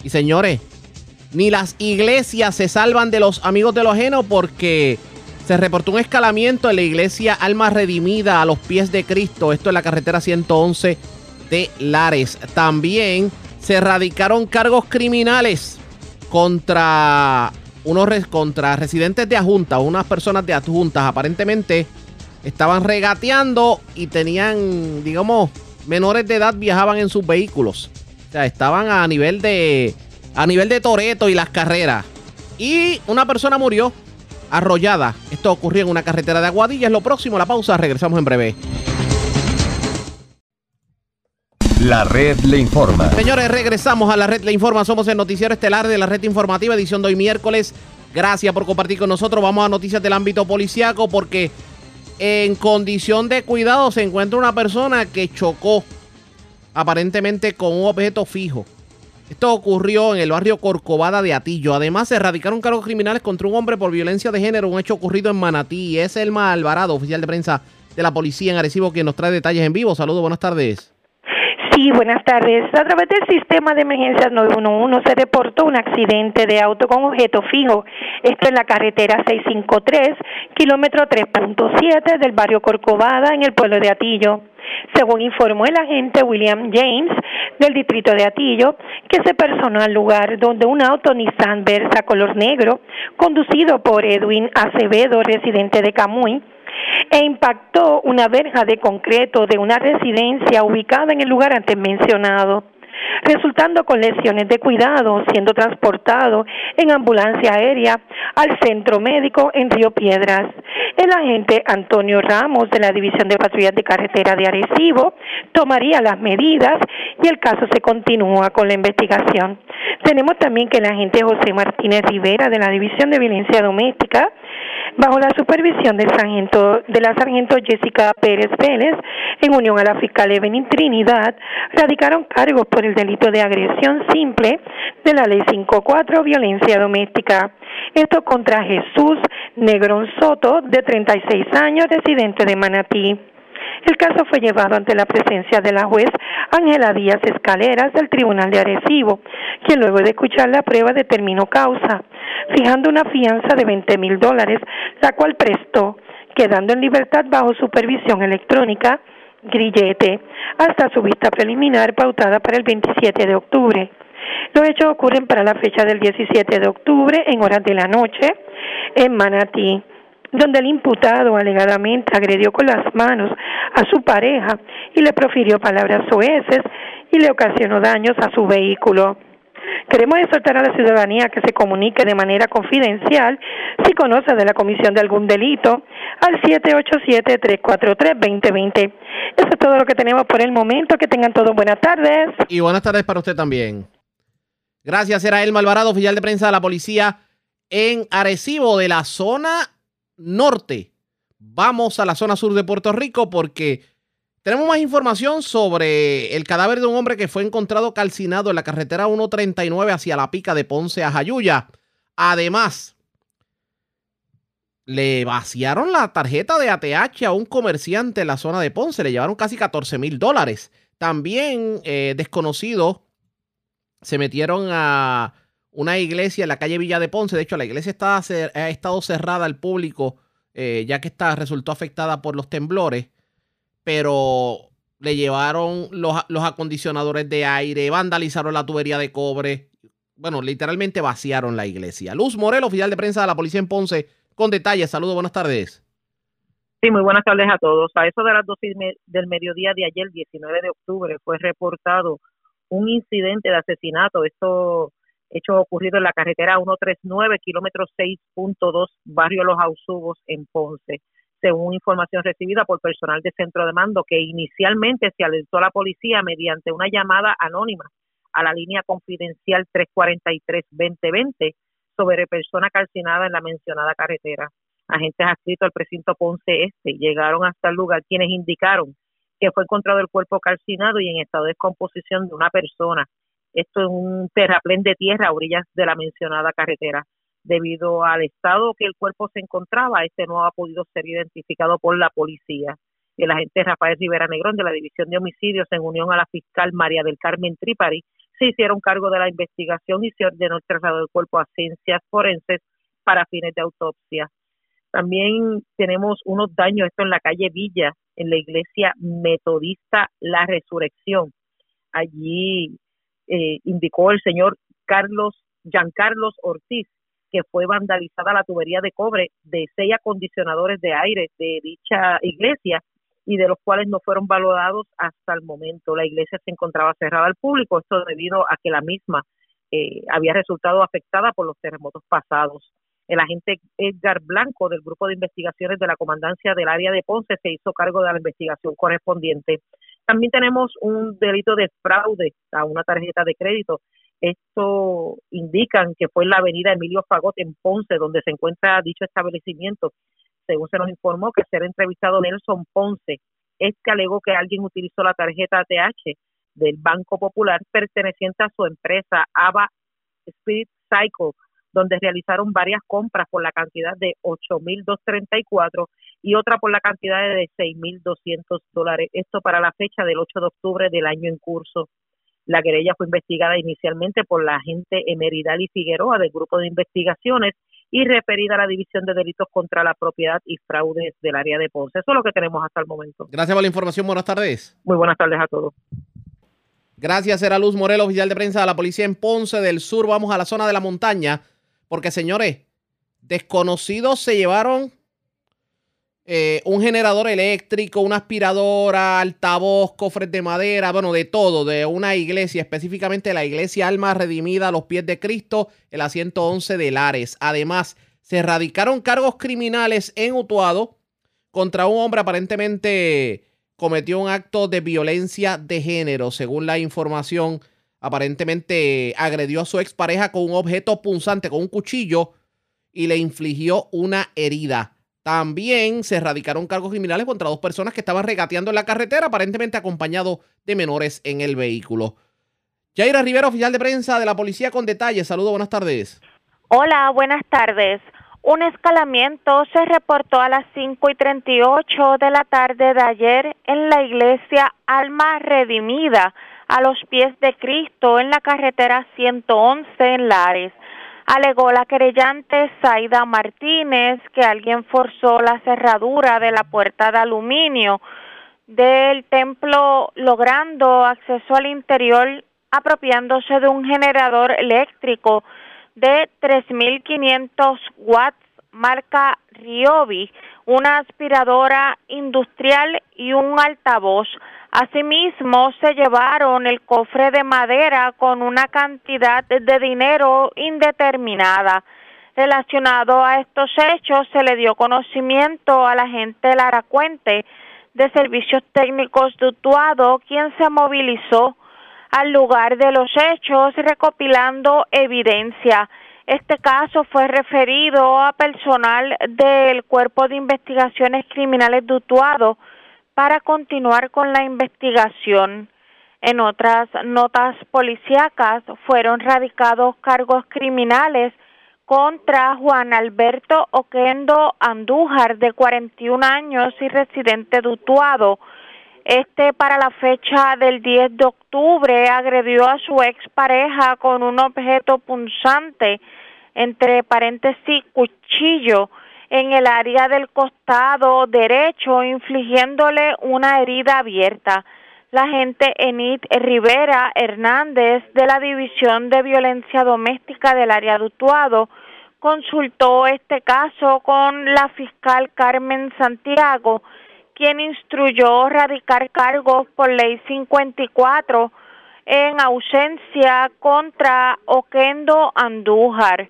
Y señores, ni las iglesias se salvan de los amigos de lo ajeno porque se reportó un escalamiento en la iglesia Alma Redimida a los pies de Cristo. Esto en la carretera 111 de Lares. También se radicaron cargos criminales contra unos contra residentes de adjunta, unas personas de adjuntas aparentemente estaban regateando y tenían, digamos, menores de edad viajaban en sus vehículos. O sea, estaban a nivel de a nivel de Toreto y las carreras. Y una persona murió arrollada. Esto ocurrió en una carretera de Aguadilla. Es lo próximo, la pausa. Regresamos en breve. La red le informa. Señores, regresamos a la red Le Informa. Somos el noticiero estelar de la red informativa, edición de hoy miércoles. Gracias por compartir con nosotros. Vamos a noticias del ámbito policiaco porque en condición de cuidado se encuentra una persona que chocó aparentemente con un objeto fijo. Esto ocurrió en el barrio Corcovada de Atillo. Además, se erradicaron cargos criminales contra un hombre por violencia de género, un hecho ocurrido en Manatí. Es Elma Alvarado, oficial de prensa de la policía en Arecibo, quien nos trae detalles en vivo. Saludos, buenas tardes. Sí, buenas tardes. A través del sistema de emergencias 911 se reportó un accidente de auto con objeto fijo. Esto en la carretera 653, kilómetro 3.7 del barrio Corcovada, en el pueblo de Atillo. Según informó el agente William James del distrito de Atillo, que se personó al lugar donde un auto Nissan Versa color negro, conducido por Edwin Acevedo, residente de Camuy, e impactó una verja de concreto de una residencia ubicada en el lugar antes mencionado, resultando con lesiones de cuidado, siendo transportado en ambulancia aérea al centro médico en Río Piedras. El agente Antonio Ramos de la División de Patrullas de Carretera de Arecibo tomaría las medidas y el caso se continúa con la investigación. Tenemos también que el agente José Martínez Rivera de la División de Violencia Doméstica bajo la supervisión del sargento, de la sargento Jessica Pérez Vélez, en unión a la fiscal Evelyn Trinidad, radicaron cargos por el delito de agresión simple de la ley 54, violencia doméstica. Esto contra Jesús Negrón Soto, de 36 años, residente de Manatí. El caso fue llevado ante la presencia de la juez Ángela Díaz Escaleras del Tribunal de Arecibo, quien luego de escuchar la prueba determinó causa, fijando una fianza de 20 mil dólares, la cual prestó, quedando en libertad bajo supervisión electrónica grillete hasta su vista preliminar pautada para el 27 de octubre. Los hechos ocurren para la fecha del 17 de octubre en horas de la noche en Manatí, donde el imputado alegadamente agredió con las manos a su pareja y le profirió palabras soeces y le ocasionó daños a su vehículo. Queremos exhortar a la ciudadanía que se comunique de manera confidencial si conoce de la comisión de algún delito al 787-343-2020. Eso es todo lo que tenemos por el momento. Que tengan todos buenas tardes. Y buenas tardes para usted también. Gracias, era Elma Alvarado, oficial de prensa de la policía en Arecibo, de la zona norte. Vamos a la zona sur de Puerto Rico porque tenemos más información sobre el cadáver de un hombre que fue encontrado calcinado en la carretera 139 hacia la pica de Ponce a Jayuya. Además, le vaciaron la tarjeta de ATH a un comerciante en la zona de Ponce. Le llevaron casi 14 mil dólares. También eh, desconocidos se metieron a una iglesia en la calle Villa de Ponce. De hecho, la iglesia está, ha estado cerrada al público eh, ya que está, resultó afectada por los temblores pero le llevaron los, los acondicionadores de aire, vandalizaron la tubería de cobre. Bueno, literalmente vaciaron la iglesia. Luz Morel, oficial de prensa de la policía en Ponce, con detalles. Saludos, buenas tardes. Sí, muy buenas tardes a todos. A eso de las 12 del mediodía de ayer, 19 de octubre, fue reportado un incidente de asesinato. Esto hecho ocurrido en la carretera 139, kilómetro 6.2, barrio Los Ausubos, en Ponce según información recibida por personal de centro de mando, que inicialmente se alertó a la policía mediante una llamada anónima a la línea confidencial 343-2020 sobre persona calcinada en la mencionada carretera. Agentes adscritos al precinto Ponce Este llegaron hasta el lugar quienes indicaron que fue encontrado el cuerpo calcinado y en estado de descomposición de una persona. Esto en un terraplén de tierra a orillas de la mencionada carretera. Debido al estado que el cuerpo se encontraba, este no ha podido ser identificado por la policía. El agente Rafael Rivera Negrón de la División de Homicidios, en unión a la fiscal María del Carmen Tripari, se hicieron cargo de la investigación y se ordenó el traslado del cuerpo a ciencias forenses para fines de autopsia. También tenemos unos daños, esto en la calle Villa, en la iglesia metodista La Resurrección. Allí eh, indicó el señor Carlos, Giancarlos Ortiz, que fue vandalizada la tubería de cobre de seis acondicionadores de aire de dicha iglesia y de los cuales no fueron valorados hasta el momento. La iglesia se encontraba cerrada al público, esto debido a que la misma eh, había resultado afectada por los terremotos pasados. El agente Edgar Blanco del Grupo de Investigaciones de la Comandancia del Área de Ponce se hizo cargo de la investigación correspondiente. También tenemos un delito de fraude a una tarjeta de crédito esto indican que fue en la avenida Emilio Fagot en Ponce donde se encuentra dicho establecimiento. Según se nos informó que ser entrevistado Nelson Ponce, es que alegó que alguien utilizó la tarjeta ATH del Banco Popular perteneciente a su empresa ABA Spirit Cycle, donde realizaron varias compras por la cantidad de 8.234 y otra por la cantidad de 6.200 dólares. Esto para la fecha del 8 de octubre del año en curso. La querella fue investigada inicialmente por la agente Emeridal y Figueroa del Grupo de Investigaciones y referida a la División de Delitos contra la Propiedad y Fraudes del área de Ponce. Eso es lo que tenemos hasta el momento. Gracias por la información. Buenas tardes. Muy buenas tardes a todos. Gracias, era Luz Morel, oficial de prensa de la policía en Ponce del Sur. Vamos a la zona de la montaña, porque señores, desconocidos se llevaron eh, un generador eléctrico, una aspiradora, altavoz, cofres de madera, bueno, de todo, de una iglesia, específicamente la iglesia Alma Redimida a los pies de Cristo, el asiento 11 de Lares. Además, se erradicaron cargos criminales en Utuado contra un hombre aparentemente cometió un acto de violencia de género, según la información. Aparentemente agredió a su expareja con un objeto punzante, con un cuchillo, y le infligió una herida. También se erradicaron cargos criminales contra dos personas que estaban regateando en la carretera, aparentemente acompañado de menores en el vehículo. Jaira Rivera, oficial de prensa de la policía con detalles. Saludos, buenas tardes. Hola, buenas tardes. Un escalamiento se reportó a las 5 y 38 de la tarde de ayer en la iglesia Alma Redimida, a los pies de Cristo, en la carretera 111 en Lares alegó la querellante Zaida Martínez que alguien forzó la cerradura de la puerta de aluminio del templo logrando acceso al interior apropiándose de un generador eléctrico de 3.500 watts marca Ryobi, una aspiradora industrial y un altavoz. Asimismo, se llevaron el cofre de madera con una cantidad de dinero indeterminada. Relacionado a estos hechos, se le dio conocimiento a la gente Lara Cuente de Servicios Técnicos de Utuado, quien se movilizó al lugar de los hechos recopilando evidencia. Este caso fue referido a personal del Cuerpo de Investigaciones Criminales de Utuado para continuar con la investigación. En otras notas policíacas fueron radicados cargos criminales contra Juan Alberto Oquendo Andújar, de 41 años y residente de Utuado, este para la fecha del 10 de octubre agredió a su expareja con un objeto punzante, entre paréntesis cuchillo, en el área del costado derecho, infligiéndole una herida abierta. La agente Enid Rivera Hernández de la División de Violencia Doméstica del área de Utuado consultó este caso con la fiscal Carmen Santiago, quien instruyó radicar cargos por ley 54 en ausencia contra Oquendo Andújar.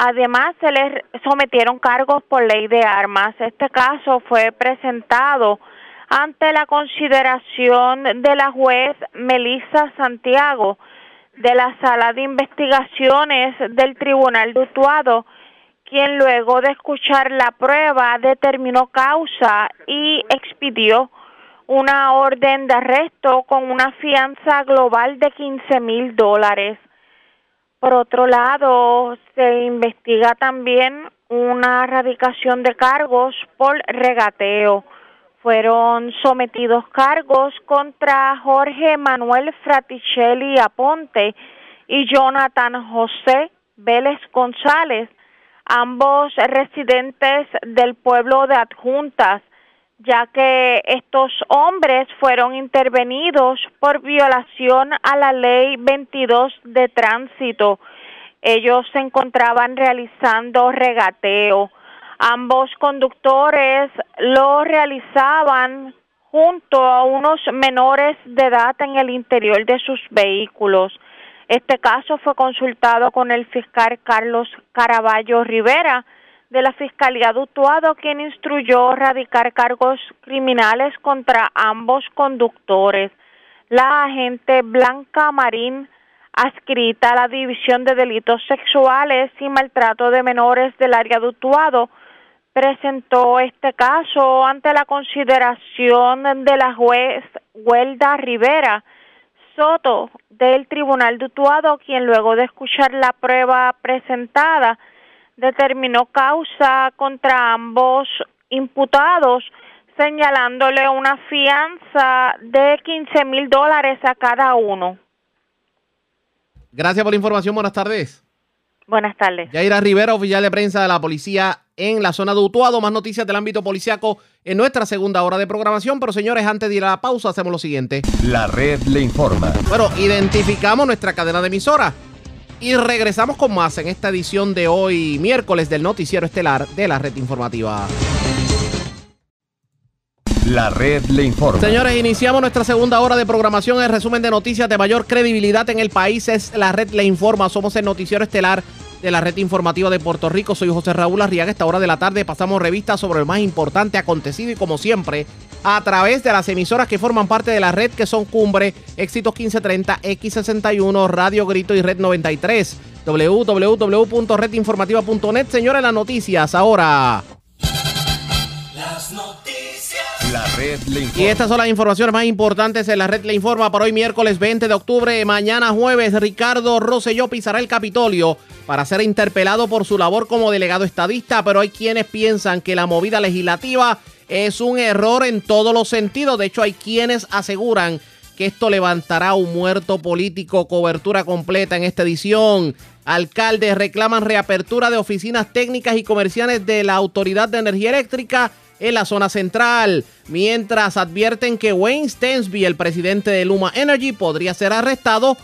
Además, se le sometieron cargos por ley de armas. Este caso fue presentado ante la consideración de la juez Melissa Santiago de la Sala de Investigaciones del Tribunal de Utuado quien luego de escuchar la prueba determinó causa y expidió una orden de arresto con una fianza global de 15 mil dólares. Por otro lado, se investiga también una erradicación de cargos por regateo. Fueron sometidos cargos contra Jorge Manuel Fraticelli Aponte y Jonathan José Vélez González ambos residentes del pueblo de Adjuntas, ya que estos hombres fueron intervenidos por violación a la ley 22 de tránsito. Ellos se encontraban realizando regateo. Ambos conductores lo realizaban junto a unos menores de edad en el interior de sus vehículos. Este caso fue consultado con el fiscal Carlos Caraballo Rivera de la Fiscalía de Utuado, quien instruyó radicar cargos criminales contra ambos conductores. La agente Blanca Marín, adscrita a la División de Delitos Sexuales y Maltrato de Menores del área de Utuado, presentó este caso ante la consideración de la juez Huelda Rivera, Soto del Tribunal de Utuado, quien luego de escuchar la prueba presentada determinó causa contra ambos imputados, señalándole una fianza de 15 mil dólares a cada uno. Gracias por la información. Buenas tardes. Buenas tardes. Yaira Rivera, oficial de prensa de la policía en la zona de Utuado. Más noticias del ámbito policiaco en nuestra segunda hora de programación. Pero señores, antes de ir a la pausa, hacemos lo siguiente. La red le informa. Bueno, identificamos nuestra cadena de emisora. Y regresamos con más en esta edición de hoy, miércoles, del Noticiero Estelar de la Red Informativa. La red le informa. Señores, iniciamos nuestra segunda hora de programación. El resumen de noticias de mayor credibilidad en el país es La red le informa. Somos el Noticiero Estelar de la red informativa de Puerto Rico. Soy José Raúl Arriaga. Esta hora de la tarde pasamos revistas sobre lo más importante acontecido y como siempre a través de las emisoras que forman parte de la red que son Cumbre, Éxitos 1530, X61, Radio Grito y Red 93. www.redinformativa.net. Señores, las noticias ahora. Las noticias. La red le informa. Y estas son las informaciones más importantes en la red le informa para hoy miércoles 20 de octubre. Mañana jueves, Ricardo Rosselló pisará el Capitolio para ser interpelado por su labor como delegado estadista, pero hay quienes piensan que la movida legislativa es un error en todos los sentidos. De hecho, hay quienes aseguran que esto levantará un muerto político. Cobertura completa en esta edición. Alcaldes reclaman reapertura de oficinas técnicas y comerciales de la Autoridad de Energía Eléctrica en la zona central, mientras advierten que Wayne Stensby, el presidente de Luma Energy, podría ser arrestado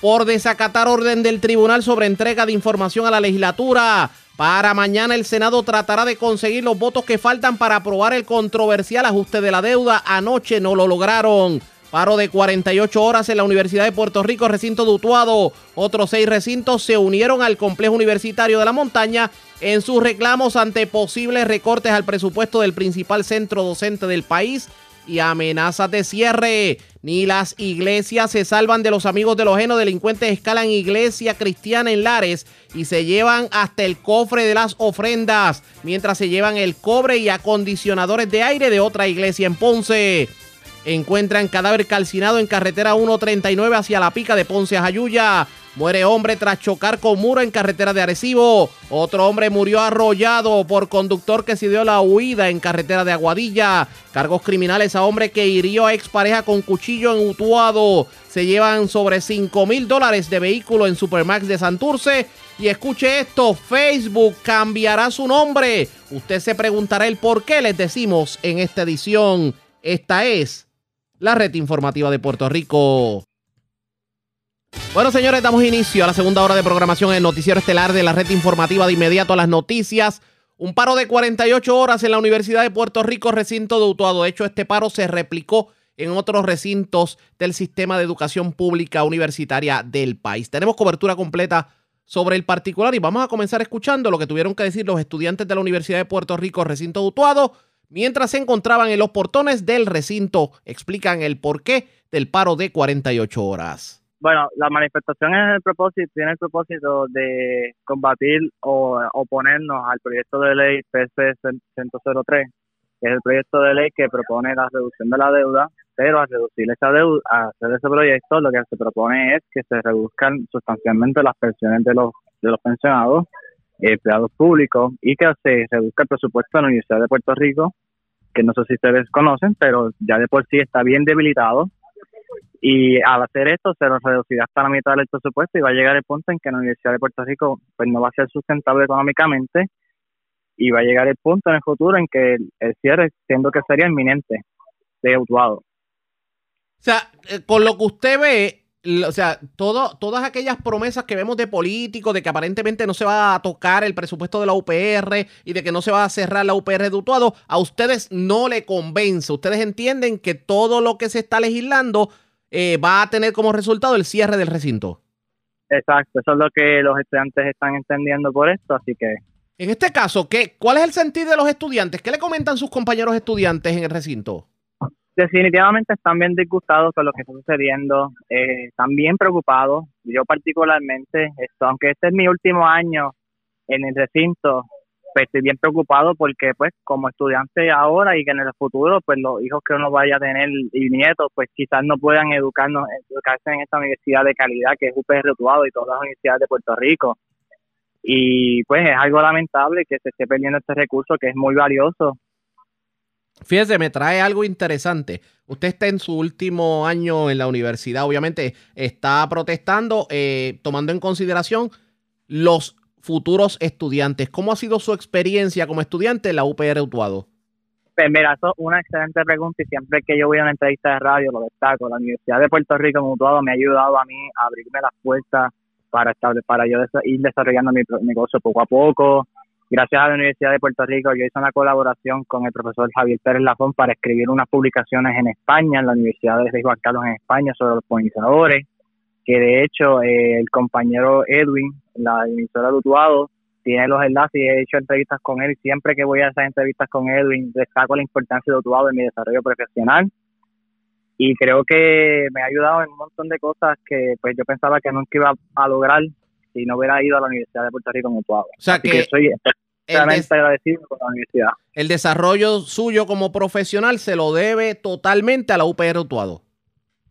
por desacatar orden del tribunal sobre entrega de información a la legislatura. Para mañana el Senado tratará de conseguir los votos que faltan para aprobar el controversial ajuste de la deuda. Anoche no lo lograron. Paro de 48 horas en la Universidad de Puerto Rico, recinto de Utuado. Otros seis recintos se unieron al complejo universitario de la montaña en sus reclamos ante posibles recortes al presupuesto del principal centro docente del país y amenazas de cierre. Ni las iglesias se salvan de los amigos de los genos. Delincuentes escalan iglesia cristiana en Lares y se llevan hasta el cofre de las ofrendas, mientras se llevan el cobre y acondicionadores de aire de otra iglesia en Ponce. Encuentran cadáver calcinado en carretera 139 hacia la pica de Ponce a Jayuya. Muere hombre tras chocar con muro en carretera de Arecibo. Otro hombre murió arrollado por conductor que se dio la huida en carretera de Aguadilla. Cargos criminales a hombre que hirió a expareja con cuchillo en Utuado. Se llevan sobre 5 mil dólares de vehículo en Supermax de Santurce. Y escuche esto, Facebook cambiará su nombre. Usted se preguntará el por qué les decimos en esta edición. Esta es la red informativa de Puerto Rico. Bueno, señores, damos inicio a la segunda hora de programación en el noticiero estelar de la red informativa de inmediato a las noticias. Un paro de 48 horas en la Universidad de Puerto Rico, recinto de Utuado. De hecho, este paro se replicó en otros recintos del sistema de educación pública universitaria del país. Tenemos cobertura completa sobre el particular y vamos a comenzar escuchando lo que tuvieron que decir los estudiantes de la Universidad de Puerto Rico, recinto de mientras se encontraban en los portones del recinto. Explican el porqué del paro de 48 horas. Bueno, la manifestación es el propósito, tiene el propósito de combatir o oponernos al proyecto de ley PC 103, que es el proyecto de ley que propone la reducción de la deuda, pero al reducir esa deuda, a hacer ese proyecto, lo que se propone es que se reduzcan sustancialmente las pensiones de los, de los pensionados empleados públicos y que se reduzca el presupuesto de la Universidad de Puerto Rico, que no sé si ustedes conocen, pero ya de por sí está bien debilitado. Y al hacer esto se nos reducirá hasta la mitad del presupuesto y va a llegar el punto en que la Universidad de Puerto Rico pues no va a ser sustentable económicamente y va a llegar el punto en el futuro en que el, cierre, siendo que sería inminente, de Utuado. O sea, eh, con lo que usted ve, o sea, todo, todas aquellas promesas que vemos de políticos, de que aparentemente no se va a tocar el presupuesto de la UPR y de que no se va a cerrar la UPR de Utuado, a ustedes no le convence. Ustedes entienden que todo lo que se está legislando eh, va a tener como resultado el cierre del recinto. Exacto, eso es lo que los estudiantes están entendiendo por esto, así que... En este caso, ¿qué, ¿cuál es el sentido de los estudiantes? ¿Qué le comentan sus compañeros estudiantes en el recinto? Definitivamente están bien disgustados con lo que está sucediendo, eh, están bien preocupados. Yo particularmente, esto, aunque este es mi último año en el recinto, pues estoy bien preocupado porque pues como estudiante ahora y que en el futuro pues los hijos que uno vaya a tener y nietos pues quizás no puedan educarnos, educarse en esta universidad de calidad que es UPR Utuado y todas las universidades de Puerto Rico. Y pues es algo lamentable que se esté perdiendo este recurso que es muy valioso Fíjese, me trae algo interesante. Usted está en su último año en la universidad, obviamente está protestando, eh, tomando en consideración los futuros estudiantes. ¿Cómo ha sido su experiencia como estudiante en la UPR Utuado? Pues mira, eso es una excelente pregunta y siempre que yo voy a una entrevista de radio lo destaco. La Universidad de Puerto Rico en Utuado me ha ayudado a mí a abrirme las puertas para, para yo ir desarrollando mi negocio poco a poco, gracias a la Universidad de Puerto Rico, yo hice una colaboración con el profesor Javier Pérez Lafón para escribir unas publicaciones en España, en la Universidad de Juan Carlos en España, sobre los polinizadores, que de hecho eh, el compañero Edwin, la emisora de Utuado, tiene los enlaces y he hecho entrevistas con él. Siempre que voy a hacer entrevistas con Edwin destaco la importancia de Utuado en mi desarrollo profesional. Y creo que me ha ayudado en un montón de cosas que pues yo pensaba que nunca iba a lograr si no hubiera ido a la Universidad de Puerto Rico en Utuado. O sea que, soy extremadamente agradecido con la universidad. El desarrollo suyo como profesional se lo debe totalmente a la UPR Utuado.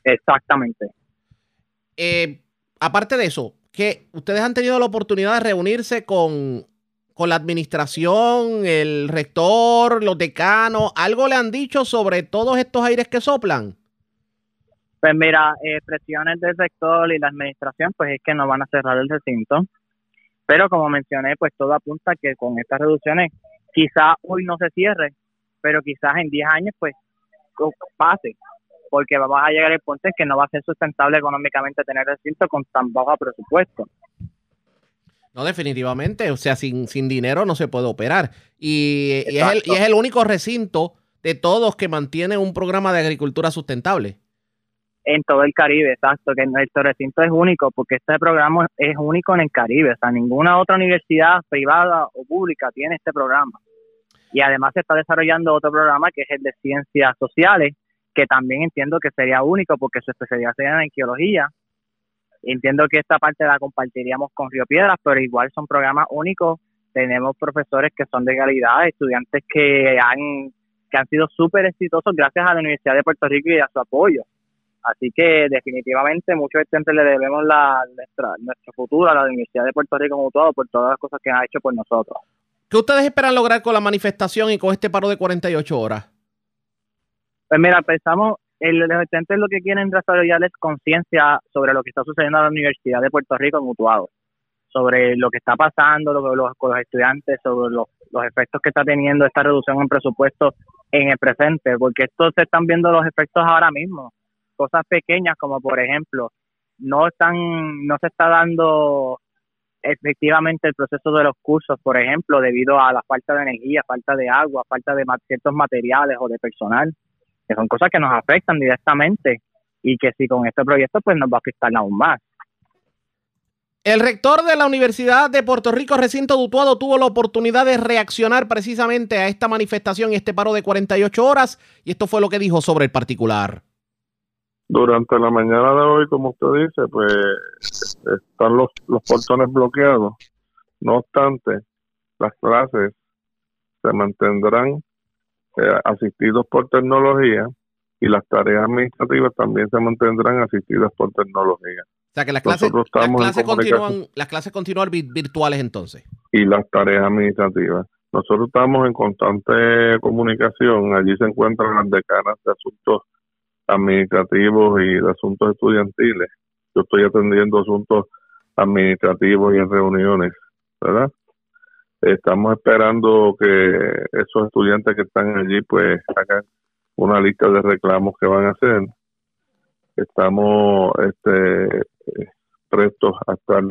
Exactamente. Eh, aparte de eso, que ustedes han tenido la oportunidad de reunirse con, con la administración, el rector, los decanos, ¿algo le han dicho sobre todos estos aires que soplan? Pues mira, eh, presiones del sector y la administración, pues es que no van a cerrar el recinto. Pero como mencioné, pues todo apunta que con estas reducciones, quizá hoy no se cierre, pero quizás en 10 años pues pase, porque vamos a llegar al punto en que no va a ser sustentable económicamente tener recinto con tan bajo presupuesto. No, definitivamente. O sea, sin, sin dinero no se puede operar. Y, y, es el, y, es el, único recinto de todos que mantiene un programa de agricultura sustentable. En todo el Caribe, exacto. Que nuestro recinto es único porque este programa es único en el Caribe. O sea, ninguna otra universidad privada o pública tiene este programa. Y además se está desarrollando otro programa que es el de ciencias sociales, que también entiendo que sería único porque su especialidad sería en arqueología Entiendo que esta parte la compartiríamos con Río Piedras, pero igual son programas únicos. Tenemos profesores que son de calidad, estudiantes que han, que han sido súper exitosos gracias a la Universidad de Puerto Rico y a su apoyo. Así que definitivamente muchos estudiantes le debemos la, nuestra, nuestro futuro a la Universidad de Puerto Rico como todo por todas las cosas que ha hecho por nosotros. ¿Qué ustedes esperan lograr con la manifestación y con este paro de 48 horas? Pues mira, pensamos el, los estudiantes lo que quieren desarrollar es conciencia sobre lo que está sucediendo en la Universidad de Puerto Rico en Mutuado, sobre lo que está pasando los, con los estudiantes, sobre los, los efectos que está teniendo esta reducción en presupuesto en el presente, porque esto se están viendo los efectos ahora mismo, cosas pequeñas como por ejemplo, no están, no se está dando efectivamente el proceso de los cursos, por ejemplo, debido a la falta de energía, falta de agua, falta de ciertos materiales o de personal que son cosas que nos afectan directamente y que si con este proyecto pues nos va a afectar aún más. El rector de la Universidad de Puerto Rico, recinto Dutuado, tuvo la oportunidad de reaccionar precisamente a esta manifestación y este paro de 48 horas, y esto fue lo que dijo sobre el particular. Durante la mañana de hoy, como usted dice, pues están los, los portones bloqueados. No obstante, las clases se mantendrán eh, asistidos por tecnología y las tareas administrativas también se mantendrán asistidas por tecnología. O sea que las clases, las clases, continúan, las clases continúan virtuales entonces. Y las tareas administrativas. Nosotros estamos en constante comunicación. Allí se encuentran las decanas de asuntos administrativos y de asuntos estudiantiles. Yo estoy atendiendo asuntos administrativos y en reuniones, ¿verdad? Estamos esperando que esos estudiantes que están allí pues hagan una lista de reclamos que van a hacer. Estamos este, prestos a estar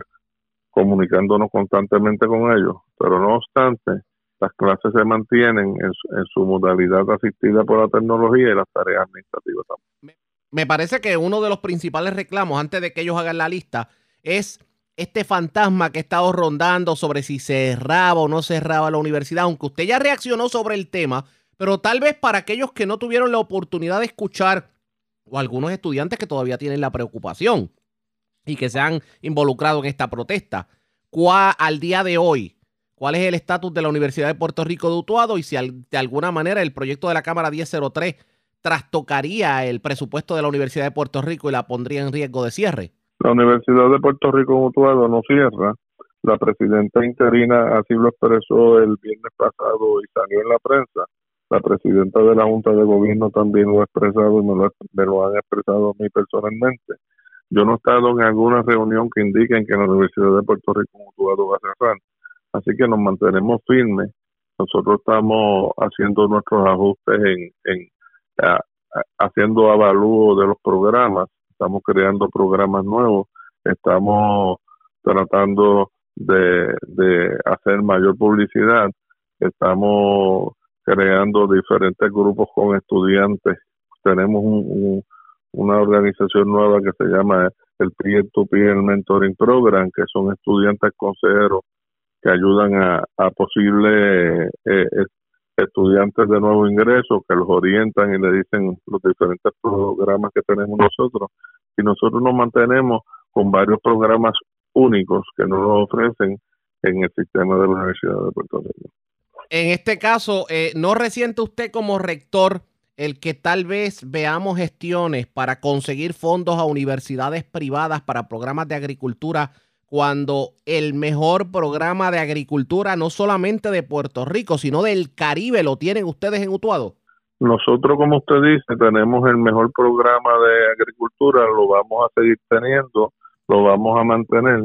comunicándonos constantemente con ellos, pero no obstante, las clases se mantienen en en su modalidad asistida por la tecnología y las tareas administrativas también. Me parece que uno de los principales reclamos antes de que ellos hagan la lista es este fantasma que ha estado rondando sobre si cerraba o no cerraba la universidad, aunque usted ya reaccionó sobre el tema, pero tal vez para aquellos que no tuvieron la oportunidad de escuchar o algunos estudiantes que todavía tienen la preocupación y que se han involucrado en esta protesta, ¿cuál, al día de hoy, cuál es el estatus de la Universidad de Puerto Rico de Utuado y si de alguna manera el proyecto de la Cámara 1003 trastocaría el presupuesto de la Universidad de Puerto Rico y la pondría en riesgo de cierre? La Universidad de Puerto Rico Mutuado no cierra. La presidenta interina así lo expresó el viernes pasado y salió en la prensa. La presidenta de la Junta de Gobierno también lo ha expresado y me lo, me han expresado a mí personalmente. Yo no he estado en alguna reunión que indiquen que la Universidad de Puerto Rico Mutuado va a cerrar. Así que nos mantenemos firmes. Nosotros estamos haciendo nuestros ajustes en, en haciendo avalúo de los programas. Estamos creando programas nuevos, estamos tratando de, hacer mayor publicidad, estamos creando diferentes grupos con estudiantes, tenemos una organización nueva que se llama el Peer to Peer Mentoring Program, que son estudiantes consejeros que ayudan a, posibles eh, estudiantes de nuevo ingreso que los orientan y le dicen los diferentes programas que tenemos nosotros y nosotros nos mantenemos con varios programas únicos que nos ofrecen en el sistema de la Universidad de Puerto Rico. En este caso, eh, ¿no resiente usted como rector el que tal vez veamos gestiones para conseguir fondos a universidades privadas para programas de agricultura cuando el mejor programa de agricultura no solamente de Puerto Rico, sino del Caribe lo tienen ustedes en Utuado? Nosotros, como usted dice, tenemos el mejor programa de agricultura, lo vamos a seguir teniendo, lo vamos a mantener.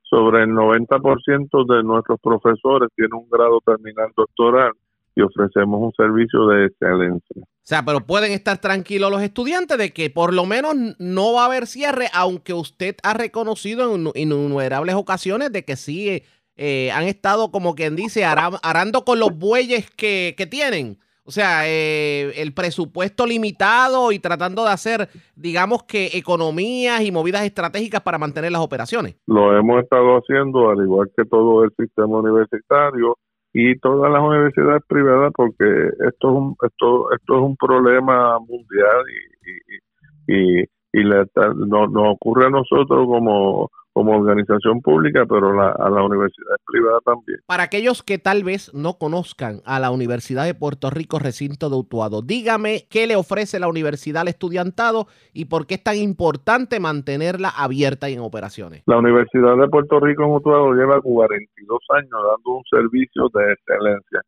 Sobre el 90% de nuestros profesores tienen un grado terminal doctoral y ofrecemos un servicio de excelencia. O sea, pero pueden estar tranquilos los estudiantes de que por lo menos no va a haber cierre, aunque usted ha reconocido en innumerables ocasiones de que sí eh, han estado, como quien dice, arando con los bueyes que, que tienen. O sea, eh, el presupuesto limitado y tratando de hacer, digamos que, economías y movidas estratégicas para mantener las operaciones. Lo hemos estado haciendo, al igual que todo el sistema universitario y todas las universidades privadas, porque esto es un, esto, esto es un problema mundial y, y, y, y le, no, nos ocurre a nosotros como como organización pública, pero la, a la universidad privada también. Para aquellos que tal vez no conozcan a la Universidad de Puerto Rico Recinto de Utuado, dígame qué le ofrece la universidad al estudiantado y por qué es tan importante mantenerla abierta y en operaciones. La Universidad de Puerto Rico en Utuado lleva 42 años dando un servicio de excelencia.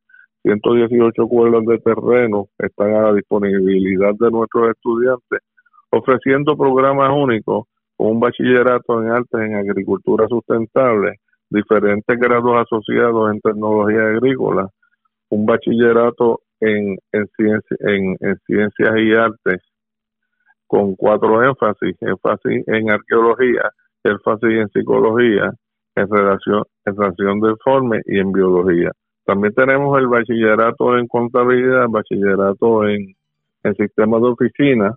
118 cuerdas de terreno están a la disponibilidad de nuestros estudiantes, ofreciendo programas únicos un bachillerato en artes en agricultura sustentable, diferentes grados asociados en tecnología agrícola, un bachillerato en, en, en, en ciencias y artes con cuatro énfasis, énfasis en arqueología, énfasis en psicología, en relación, en relación de forma y en biología. También tenemos el bachillerato en contabilidad, bachillerato en, en sistemas de oficina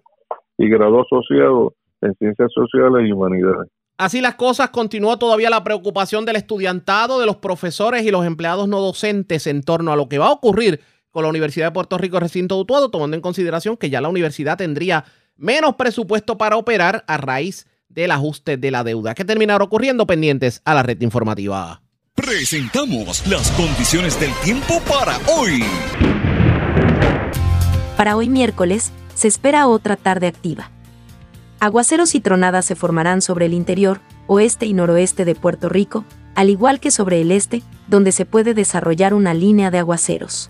y grado asociado en ciencias sociales y humanidades. Así las cosas, continúa todavía la preocupación del estudiantado, de los profesores y los empleados no docentes en torno a lo que va a ocurrir con la Universidad de Puerto Rico Recinto Utuado, tomando en consideración que ya la universidad tendría menos presupuesto para operar a raíz del ajuste de la deuda. ¿Qué terminará ocurriendo pendientes a la red informativa? Presentamos las condiciones del tiempo para hoy. Para hoy miércoles, se espera otra tarde activa Aguaceros y tronadas se formarán sobre el interior, oeste y noroeste de Puerto Rico, al igual que sobre el este, donde se puede desarrollar una línea de aguaceros.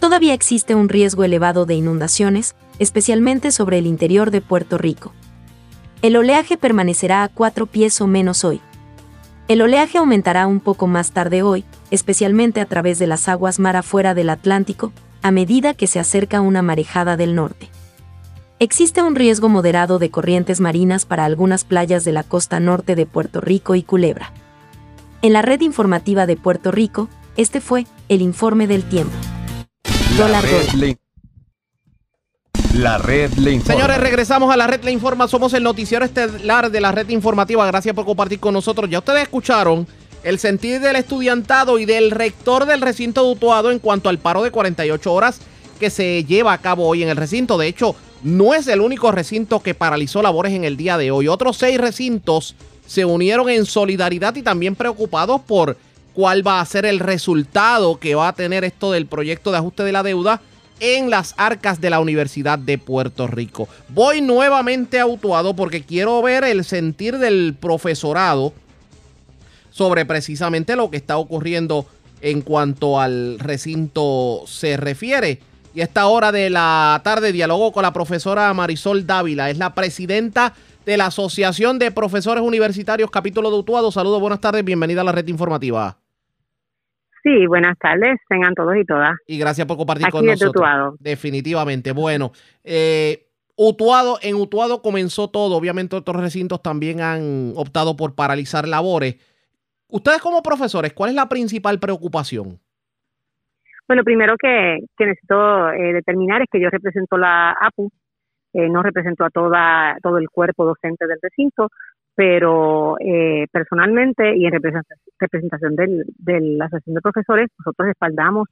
Todavía existe un riesgo elevado de inundaciones, especialmente sobre el interior de Puerto Rico. El oleaje permanecerá a cuatro pies o menos hoy. El oleaje aumentará un poco más tarde hoy, especialmente a través de las aguas mar afuera del Atlántico, a medida que se acerca una marejada del norte. Existe un riesgo moderado de corrientes marinas para algunas playas de la costa norte de Puerto Rico y Culebra. En la red informativa de Puerto Rico, este fue el informe del tiempo. La red, le, la red le informa. Señores, regresamos a la red le informa. Somos el noticiero estelar de la red informativa. Gracias por compartir con nosotros. Ya ustedes escucharon el sentir del estudiantado y del rector del recinto de en cuanto al paro de 48 horas que se lleva a cabo hoy en el recinto. De hecho, no es el único recinto que paralizó labores en el día de hoy. Otros seis recintos se unieron en solidaridad y también preocupados por cuál va a ser el resultado que va a tener esto del proyecto de ajuste de la deuda en las arcas de la Universidad de Puerto Rico. Voy nuevamente autuado porque quiero ver el sentir del profesorado sobre precisamente lo que está ocurriendo en cuanto al recinto se refiere. Y a esta hora de la tarde dialogó con la profesora Marisol Dávila, es la presidenta de la Asociación de Profesores Universitarios, capítulo de Utuado. Saludos, buenas tardes, bienvenida a la red informativa. Sí, buenas tardes, tengan todos y todas. Y gracias por compartir con nosotros. Utuado. Definitivamente. Bueno, eh, Utuado, en Utuado comenzó todo. Obviamente otros recintos también han optado por paralizar labores. Ustedes como profesores, ¿cuál es la principal preocupación? Bueno, primero que, necesito eh, determinar es que yo represento la APU, eh, no represento a toda todo el cuerpo docente del recinto, pero eh, personalmente y en representación del, de la Asociación de Profesores, nosotros respaldamos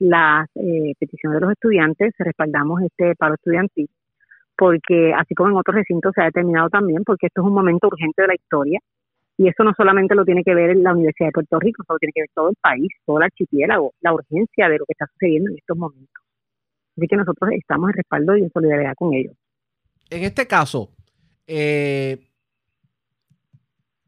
las peticiones de los estudiantes, respaldamos este paro estudiantil, porque así como en otros recintos se ha determinado también, porque esto es un momento urgente de la historia, y eso no solamente lo tiene que ver la Universidad de Puerto Rico, solo tiene que ver todo el país, todo el archipiélago, la urgencia de lo que está sucediendo en estos momentos. Así que nosotros estamos en respaldo y en solidaridad con ellos. En este caso, eh,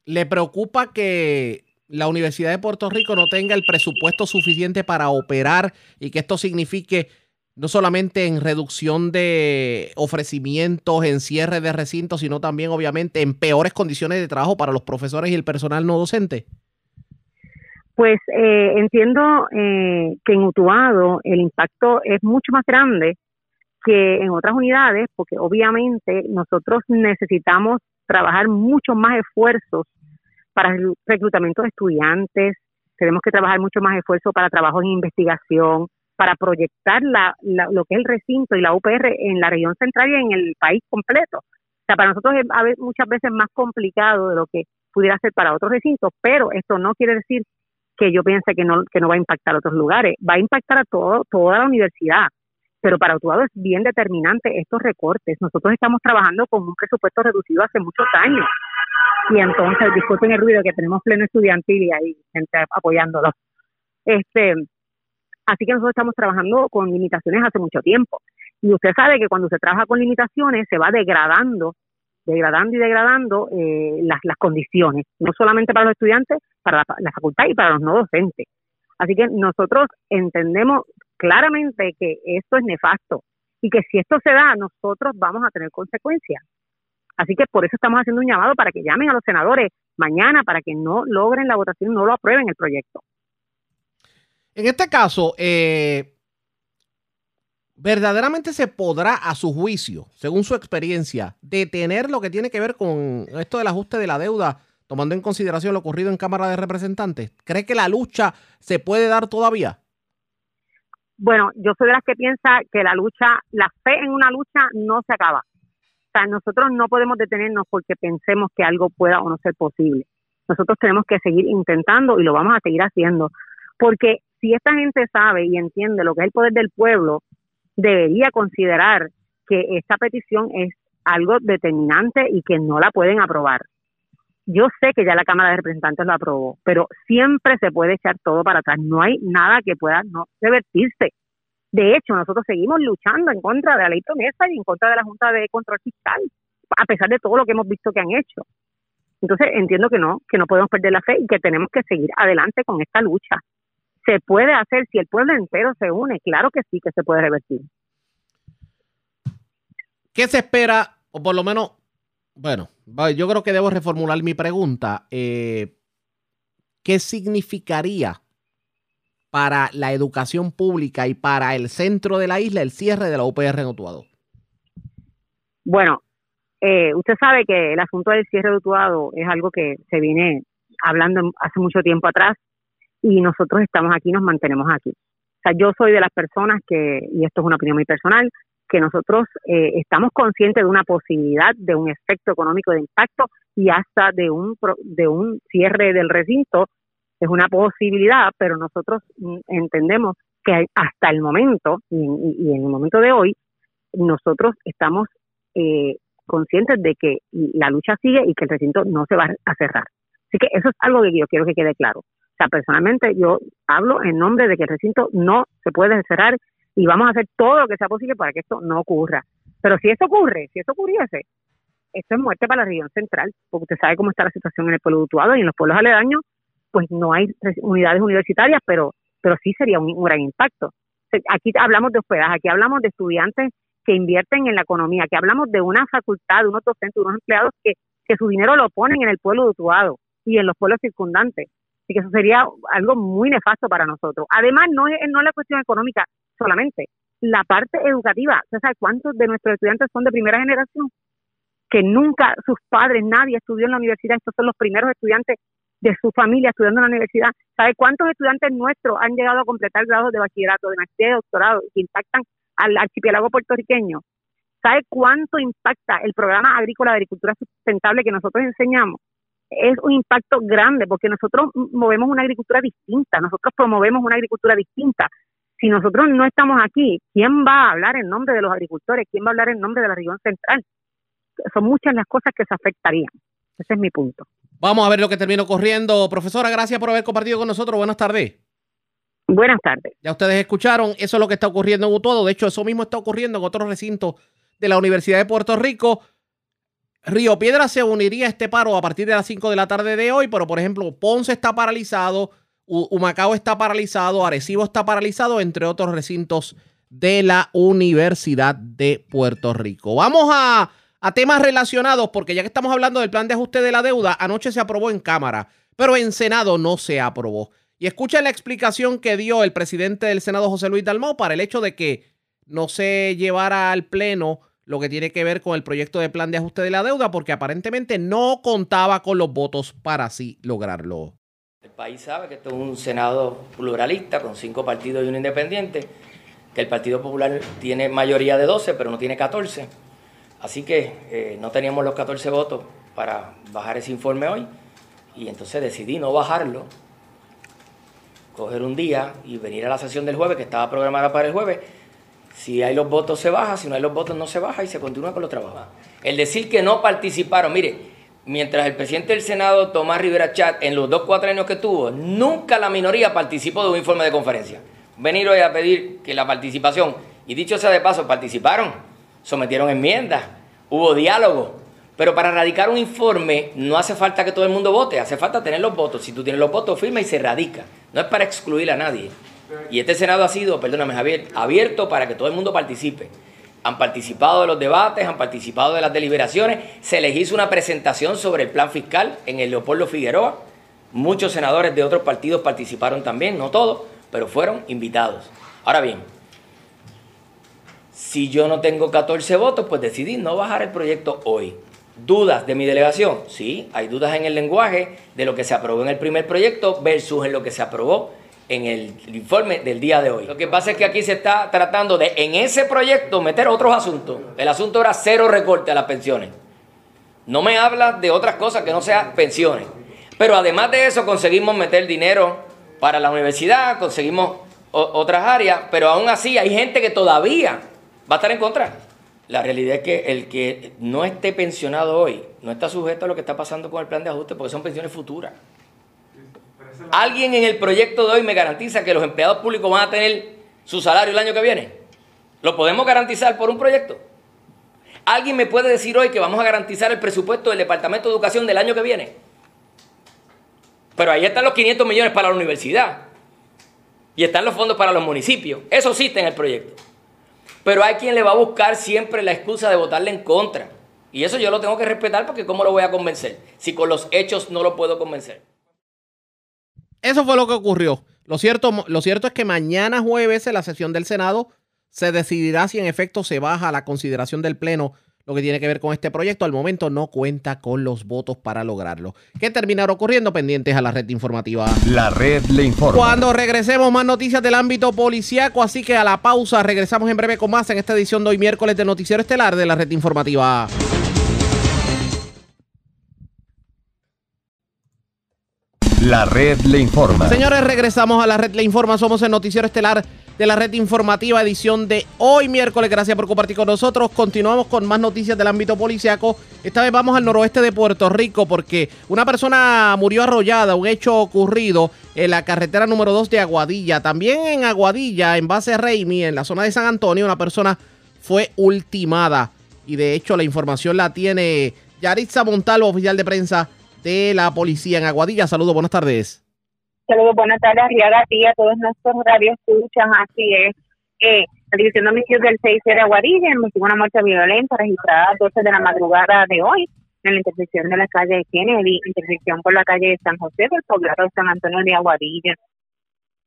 ¿le preocupa que la Universidad de Puerto Rico no tenga el presupuesto suficiente para operar y que esto signifique no solamente en reducción de ofrecimientos, en cierre de recintos, sino también obviamente en peores condiciones de trabajo para los profesores y el personal no docente? Pues eh, entiendo eh, que en Utuado el impacto es mucho más grande que en otras unidades, porque obviamente nosotros necesitamos trabajar mucho más esfuerzos para el reclutamiento de estudiantes, tenemos que trabajar mucho más esfuerzo para trabajo en investigación, para proyectar la, lo que es el recinto y la UPR en la región central y en el país completo. O sea, para nosotros es muchas veces más complicado de lo que pudiera ser para otros recintos, pero esto no quiere decir que yo piense que no, va a impactar a otros lugares, va a impactar a todo, toda la universidad, pero para Utuado es bien determinante estos recortes. Nosotros estamos trabajando con un presupuesto reducido hace muchos años y entonces, disculpen el ruido que tenemos pleno estudiantil y hay gente apoyándolo. Este, así que nosotros estamos trabajando con limitaciones hace mucho tiempo. Y usted sabe que cuando se trabaja con limitaciones se va degradando, degradando y degradando eh, las, condiciones, no solamente para los estudiantes, para la, facultad y para los no docentes. Así que nosotros entendemos claramente que esto es nefasto y que si esto se da, nosotros vamos a tener consecuencias. Así que por eso estamos haciendo un llamado para que llamen a los senadores mañana para que no logren la votación, no lo aprueben el proyecto. En este caso, eh, ¿verdaderamente se podrá, a su juicio, según su experiencia, detener lo que tiene que ver con esto del ajuste de la deuda, tomando en consideración lo ocurrido en Cámara de Representantes? ¿Cree que la lucha se puede dar todavía? Bueno, yo soy de las que piensa que la lucha, la fe en una lucha no se acaba nosotros no podemos detenernos porque pensemos que algo pueda o no ser posible. Nosotros tenemos que seguir intentando y lo vamos a seguir haciendo. Porque si esta gente sabe y entiende lo que es el poder del pueblo, debería considerar que esta petición es algo determinante y que no la pueden aprobar. Yo sé que ya la Cámara de Representantes lo aprobó, pero siempre se puede echar todo para atrás. No hay nada que pueda no revertirse. De hecho, nosotros seguimos luchando en contra de la ley promesa y en contra de la Junta de Control Fiscal, a pesar de todo lo que hemos visto que han hecho. Entonces, entiendo que no, que no podemos perder la fe y que tenemos que seguir adelante con esta lucha. Se puede hacer si el pueblo entero se une, claro que sí que se puede revertir. ¿Qué se espera, o por lo menos, bueno, yo creo que debo reformular mi pregunta. Eh, ¿Qué significaría para la educación pública y para el centro de la isla el cierre de la UPR en Utuado? Bueno, eh, usted sabe que el asunto del cierre de Utuado es algo que se viene hablando hace mucho tiempo atrás y nosotros estamos aquí, nos mantenemos aquí. O sea, yo soy de las personas que, y esto es una opinión muy personal, que nosotros eh, estamos conscientes de una posibilidad de un efecto económico de impacto y hasta de un, de un cierre del recinto es una posibilidad, pero nosotros mm, entendemos que hasta el momento y, en el momento de hoy, nosotros estamos eh, conscientes de que la lucha sigue y que el recinto no se va a cerrar. Así que eso es algo que yo quiero que quede claro. O sea, personalmente yo hablo en nombre de que el recinto no se puede cerrar y vamos a hacer todo lo que sea posible para que esto no ocurra. Pero si eso ocurre, si eso ocurriese, esto es muerte para la región central, porque usted sabe cómo está la situación en el pueblo de Utuado y en los pueblos aledaños, pues no hay unidades universitarias, pero, pero sí sería un, gran impacto. Aquí hablamos de hospedaje, aquí hablamos de estudiantes que invierten en la economía, que hablamos de una facultad, de unos docentes, de unos empleados que, que su dinero lo ponen en el pueblo de Utuado y en los pueblos circundantes. Y que eso sería algo muy nefasto para nosotros. Además, no es, no la cuestión económica solamente, la parte educativa. ¿Usted sabe cuántos de nuestros estudiantes son de primera generación? Que nunca sus padres, nadie estudió en la universidad. Estos son los primeros estudiantes de su familia estudiando en la universidad. ¿Sabe cuántos estudiantes nuestros han llegado a completar grados de bachillerato, de maestría y de doctorado que impactan al archipiélago puertorriqueño? ¿Sabe cuánto impacta el programa agrícola de agricultura sustentable que nosotros enseñamos? Es un impacto grande porque nosotros movemos una agricultura distinta, nosotros promovemos una agricultura distinta. Si nosotros no estamos aquí, ¿quién va a hablar en nombre de los agricultores? ¿Quién va a hablar en nombre de la región central? Son muchas las cosas que se afectarían. Ese es mi punto. Vamos a ver lo que termino corriendo. Profesora, gracias por haber compartido con nosotros. Buenas tardes. Buenas tardes. Ya ustedes escucharon, eso es lo que está ocurriendo en Utuado. De hecho, eso mismo está ocurriendo en otros recintos de la Universidad de Puerto Rico. Río Piedra se uniría a este paro a partir de las 5 de la tarde de hoy, pero por ejemplo, Ponce está paralizado, Humacao está paralizado, Arecibo está paralizado, entre otros recintos de la Universidad de Puerto Rico. Vamos a temas relacionados, porque ya que estamos hablando del plan de ajuste de la deuda, anoche se aprobó en Cámara, pero en Senado no se aprobó. Y escuchen la explicación que dio el presidente del Senado, José Luis Dalmau, para el hecho de que no se llevara al Pleno lo que tiene que ver con el proyecto de plan de ajuste de la deuda, porque aparentemente no contaba con los votos para así lograrlo. El país sabe que esto es un Senado pluralista con cinco partidos y un independiente, que el Partido Popular tiene mayoría de 12, pero no tiene 14. Así que eh, no teníamos los 14 votos para bajar ese informe hoy y entonces decidí no bajarlo, coger un día y venir a la sesión del jueves que estaba programada para el jueves. Si hay los votos se baja, si no hay los votos no se baja y se continúa con los trabajos. El decir que no participaron, mire, mientras el presidente del Senado, Tomás Rivera Chat, en los dos cuatro años que tuvo, nunca la minoría participó de un informe de conferencia. Venir hoy a pedir que la participación, y dicho sea de paso, participaron, sometieron enmiendas, hubo diálogo, pero para radicar un informe no hace falta que todo el mundo vote, hace falta tener los votos. Si tú tienes los votos, firma y se radica. No es para excluir a nadie. Y este Senado ha sido, perdóname Javier, abierto para que todo el mundo participe. Han participado de los debates, han participado de las deliberaciones. Se les hizo una presentación sobre el plan fiscal en el Leopoldo Figueroa. Muchos senadores de otros partidos participaron también, no todos, pero fueron invitados. Ahora bien, si yo no tengo 14 votos, pues decidí no bajar el proyecto hoy. ¿Dudas de mi delegación? Sí, hay dudas en el lenguaje de lo que se aprobó en el primer proyecto versus en lo que se aprobó en el informe del día de hoy. Lo que pasa es que aquí se está tratando de, en ese proyecto, meter otros asuntos. El asunto era cero recorte a las pensiones. No me habla de otras cosas que no sean pensiones. Pero además de eso, conseguimos meter dinero para la universidad, conseguimos otras áreas, pero aún así hay gente que todavía va a estar en contra. La realidad es que el que no esté pensionado hoy no está sujeto a lo que está pasando con el plan de ajuste porque son pensiones futuras. ¿Alguien en el proyecto de hoy me garantiza que los empleados públicos van a tener su salario el año que viene? ¿Lo podemos garantizar por un proyecto? ¿Alguien me puede decir hoy que vamos a garantizar el presupuesto del Departamento de Educación del año que viene? Pero ahí están los 500 millones para la universidad. Y están los fondos para los municipios. Eso sí está en el proyecto. Pero hay quien le va a buscar siempre la excusa de votarle en contra. Y eso yo lo tengo que respetar porque ¿cómo lo voy a convencer? Si con los hechos no lo puedo convencer. Eso fue lo que ocurrió. Lo cierto, lo cierto es que mañana jueves en la sesión del Senado se decidirá si en efecto se baja a la consideración del Pleno lo que tiene que ver con este proyecto. Al momento no cuenta con los votos para lograrlo. ¿Qué terminará ocurriendo? Pendientes a la red informativa. La red le informa. Cuando regresemos, más noticias del ámbito policiaco. Así que a la pausa, regresamos en breve con más en esta edición de hoy miércoles de Noticiero Estelar de la red informativa. La red le informa. Señores, regresamos a la red le informa. Somos el Noticiero Estelar de la red informativa edición de hoy miércoles. Gracias por compartir con nosotros. Continuamos con más noticias del ámbito policiaco. Esta vez vamos al noroeste de Puerto Rico porque una persona murió arrollada, un hecho ocurrido en la carretera número 2 de Aguadilla. También en Aguadilla, en base Reimi, en la zona de San Antonio, una persona fue ultimada. Y de hecho la información la tiene Yaritza Montalvo, oficial de prensa de la policía en Aguadilla. Saludos, buenas tardes. Saludos, buenas tardes, Arriaga, a a todos nuestros escuchan Así es. Eh, la División de Homicidios del 6 de Aguadilla investigó una muerte violenta registrada a 12 de la madrugada de hoy en la intersección de la calle Kennedy, intersección por la calle de San José del poblado de San Antonio de Aguadilla.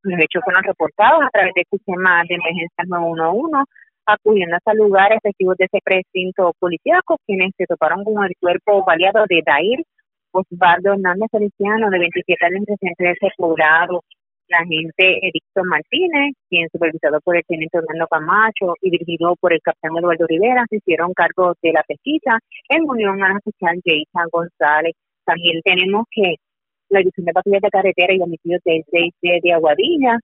Los hechos fueron reportados a través del sistema de emergencia 911, acudiendo hasta lugares efectivos de ese precinto policíaco, quienes se toparon con el cuerpo baleado de Dair Osvaldo Hernández Feliciano, de 27 años, residente de ese poblado, la agente Edicto Martínez, quien supervisado por el teniente Hernando Camacho y dirigido por el capitán Eduardo Rivera, se hicieron cargo de la pesquisa en unión a la oficial Jason González. También tenemos que la División de Patrullas de Carretera y Homicidios del 6 de Aguadilla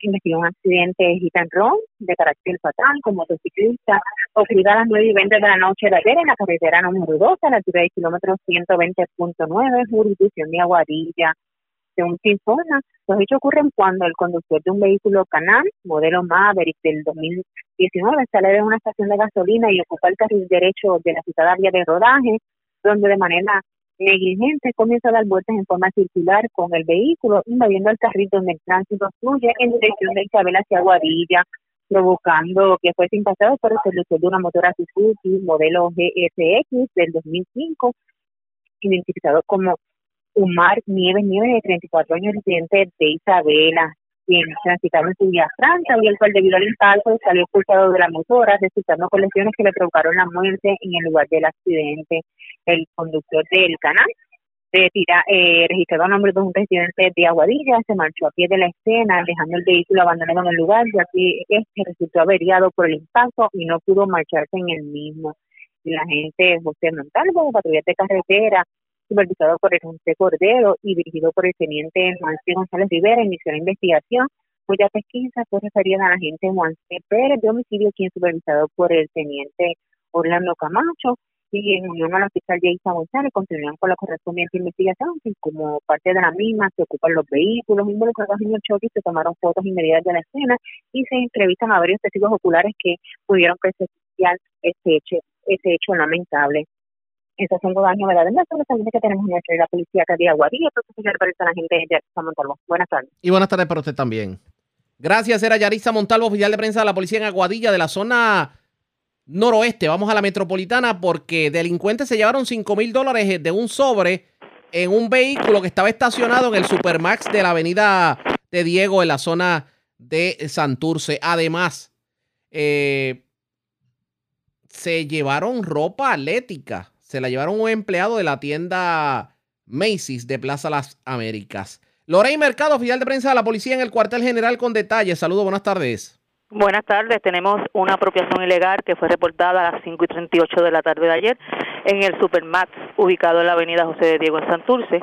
investigó un accidente hit and run de carácter fatal con motociclista ocurrido a las 9 y 20 de la noche de ayer en la carretera número 2 a la altura del kilómetro 120.9, jurisdicción de Aguadilla. Según se informa, los hechos ocurren cuando el conductor de un vehículo Canal, modelo Maverick del 2019, sale de una estación de gasolina y ocupa el carril derecho de la citada vía de rodaje, donde de manera negligente comienza a dar vueltas en forma circular con el vehículo, invadiendo el carril donde el tránsito fluye en dirección de Isabel hacia Guadilla, provocando que fuese impactado por el conductor de una motora Suzuki modelo GSX del 2005, identificado como Umar Nieves Nieves, de 34 años, residente de Isabela, quien transitaba en su vía franca y el cual debido al impacto salió expulsado de la motora, resultando con lesiones que le provocaron la muerte en el lugar del accidente. El conductor del canal de tira, eh, registrado a nombre de un residente de Aguadilla, se marchó a pie de la escena, dejando el vehículo abandonado en el lugar, ya que este resultó averiado por el impacto y no pudo marcharse en el mismo. La gente José Montalvo, patrulla de carretera, supervisado por el José Cordero y dirigido por el teniente Juan González Rivera, inició la investigación cuya pesquisa fue referida a la agente Juan C. Pérez de homicidio, quien supervisado por el teniente Orlando Camacho y en unión a la fiscal Jaisa González continúan con la correspondiente investigación y como parte de la misma se ocupan los vehículos involucrados en el choque se tomaron fotos inmediatas de la escena y se entrevistan a varios testigos oculares que pudieron presenciar este hecho, ese hecho lamentable. Esos son los daños verdaderos también que tenemos en la policía que día Guadilla, señor para la gente de Yarisa Montalvo. Buenas tardes. Y buenas tardes para usted también. Gracias, era Yarisa Montalvo, oficial de prensa de la policía en Aguadilla, de la zona noroeste. Vamos a la metropolitana porque delincuentes se llevaron 5 mil dólares de un sobre en un vehículo que estaba estacionado en el Supermax de la avenida de Diego en la zona de Santurce. Además, eh, se llevaron ropa atlética se la llevaron un empleado de la tienda Macy's de Plaza Las Américas. Lorey Mercado, oficial de prensa de la policía en el cuartel general con detalles. Saludos, buenas tardes. Buenas tardes. Tenemos una apropiación ilegal que fue reportada a las 5 y 38 de la tarde de ayer en el Supermax ubicado en la avenida José de Diego en Santurce.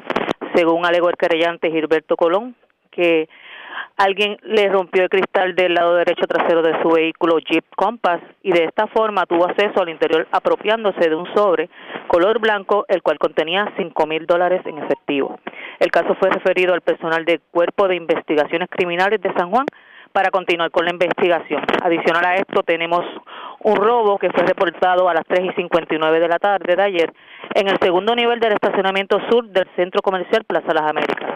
Según alegó el querellante Gilberto Colón, que alguien le rompió el cristal del lado derecho trasero de su vehículo Jeep Compass y de esta forma tuvo acceso al interior apropiándose de un sobre color blanco el cual contenía cinco mil dólares en efectivo. El caso fue referido al personal del Cuerpo de Investigaciones Criminales de San Juan para continuar con la investigación. Adicional a esto tenemos un robo que fue reportado a las 3 y 59 de la tarde de ayer en el segundo nivel del estacionamiento sur del Centro Comercial Plaza Las Américas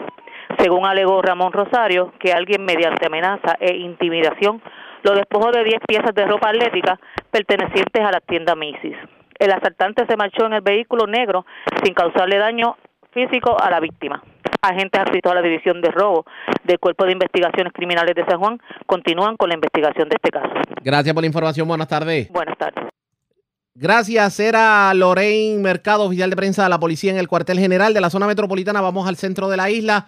según alegó Ramón Rosario, que alguien mediante amenaza e intimidación lo despojó de 10 piezas de ropa atlética pertenecientes a la tienda Macy's. El asaltante se marchó en el vehículo negro sin causarle daño físico a la víctima. Agentes adscritos a la División de Robo del Cuerpo de Investigaciones Criminales de San Juan continúan con la investigación de este caso. Gracias por la información. Buenas tardes. Buenas tardes. Gracias, era Lorraine Mercado, oficial de prensa de la policía en el cuartel general de la zona metropolitana. Vamos al centro de la isla.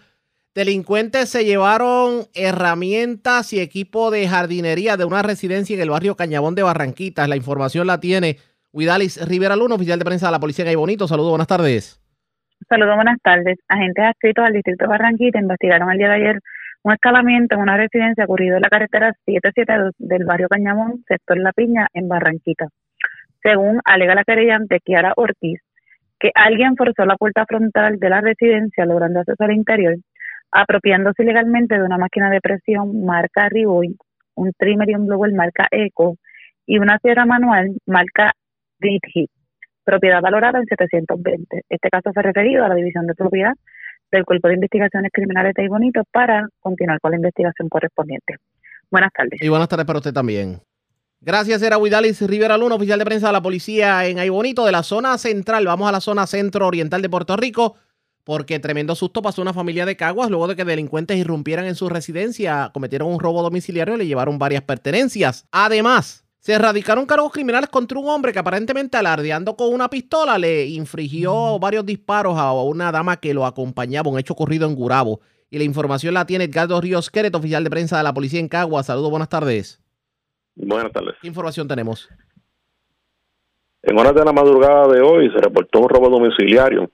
Delincuentes se llevaron herramientas y equipo de jardinería de una residencia en el barrio Cañabón de Barranquitas. La información la tiene Huidalis Rivera Luna, oficial de prensa de la Policía de Bonito. Saludos, buenas tardes. Saludos, buenas tardes. Agentes adscritos al distrito de Barranquita investigaron el día de ayer un escalamiento en una residencia ocurrido en la carretera 77 del barrio Cañabón, sector La Piña, en Barranquita. Según alega la querellante Kiara Ortiz, que alguien forzó la puerta frontal de la residencia logrando acceso al interior apropiándose ilegalmente de una máquina de presión marca Riboy, un trimmer y un blower marca Eco y una sierra manual marca Hit, propiedad valorada en 720. Este caso fue referido a la División de Propiedad del Cuerpo de Investigaciones Criminales de Bonito para continuar con la investigación correspondiente. Buenas tardes. Y buenas tardes para usted también. Gracias, era Huidalis Rivera Luna, oficial de prensa de la policía en Aybonito, de la zona central. Vamos a la zona centro-oriental de Puerto Rico porque tremendo susto pasó una familia de Caguas luego de que delincuentes irrumpieran en su residencia, cometieron un robo domiciliario y le llevaron varias pertenencias. Además, se erradicaron cargos criminales contra un hombre que aparentemente alardeando con una pistola le infringió varios disparos a una dama que lo acompañaba, un hecho ocurrido en Gurabo. Y la información la tiene Edgardo Ríos Queret, oficial de prensa de la policía en Caguas. Saludos, buenas tardes. Buenas tardes. ¿Qué información tenemos? En horas de la madrugada de hoy se reportó un robo domiciliario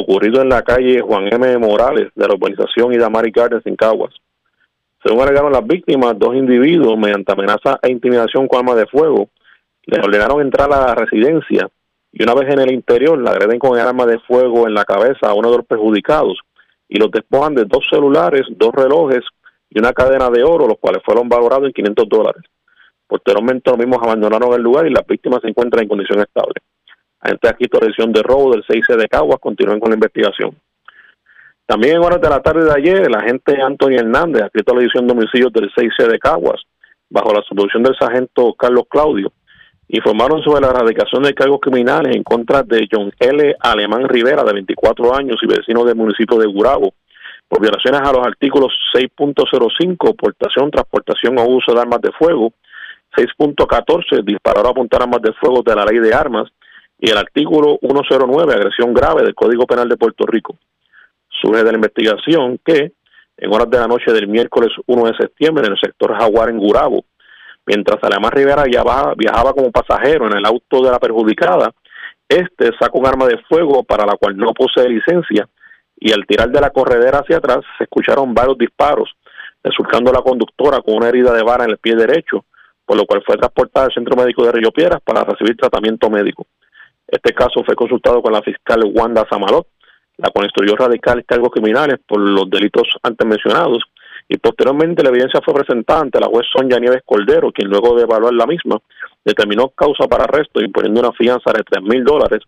ocurrido en la calle Juan M. Morales de la urbanización Idamari Gardens en Caguas. Según alegaron las víctimas, dos individuos, mediante amenaza e intimidación con arma de fuego, les ordenaron entrar a la residencia y una vez en el interior la agreden con el arma de fuego en la cabeza a uno de los perjudicados y los despojan de dos celulares, dos relojes y una cadena de oro, los cuales fueron valorados en 500 dólares. Posteriormente los mismos abandonaron el lugar y las víctimas se encuentran en condición estable. Agentes aquí revisión de robo del 6C de Caguas continúan con la investigación. También en horas de la tarde de ayer, el agente Antonio Hernández, escrito a la edición de homicidios del 6C de Caguas, bajo la solución del sargento Carlos Claudio, informaron sobre la erradicación de cargos criminales en contra de John L. Alemán Rivera, de 24 años y vecino del municipio de Gurabo, por violaciones a los artículos 6.05, portación, transportación o uso de armas de fuego, 6.14, disparar o apuntar armas de fuego de la ley de armas, y el artículo 109, agresión grave del Código Penal de Puerto Rico. Surge de la investigación que, en horas de la noche del miércoles 1 de septiembre, en el sector Jaguar en Gurabo, mientras Alemán Rivera viajaba, como pasajero en el auto de la perjudicada, este sacó un arma de fuego para la cual no posee licencia y al tirar de la corredera hacia atrás se escucharon varios disparos, resultando la conductora con una herida de vara en el pie derecho, por lo cual fue transportada al Centro Médico de Río Piedras para recibir tratamiento médico. Este caso fue consultado con la fiscal Wanda Samalot, la cual instruyó radical cargos criminales por los delitos antes mencionados y posteriormente la evidencia fue presentada ante la juez Sonia Nieves Cordero, quien luego de evaluar la misma determinó causa para arresto imponiendo una fianza de tres mil dólares,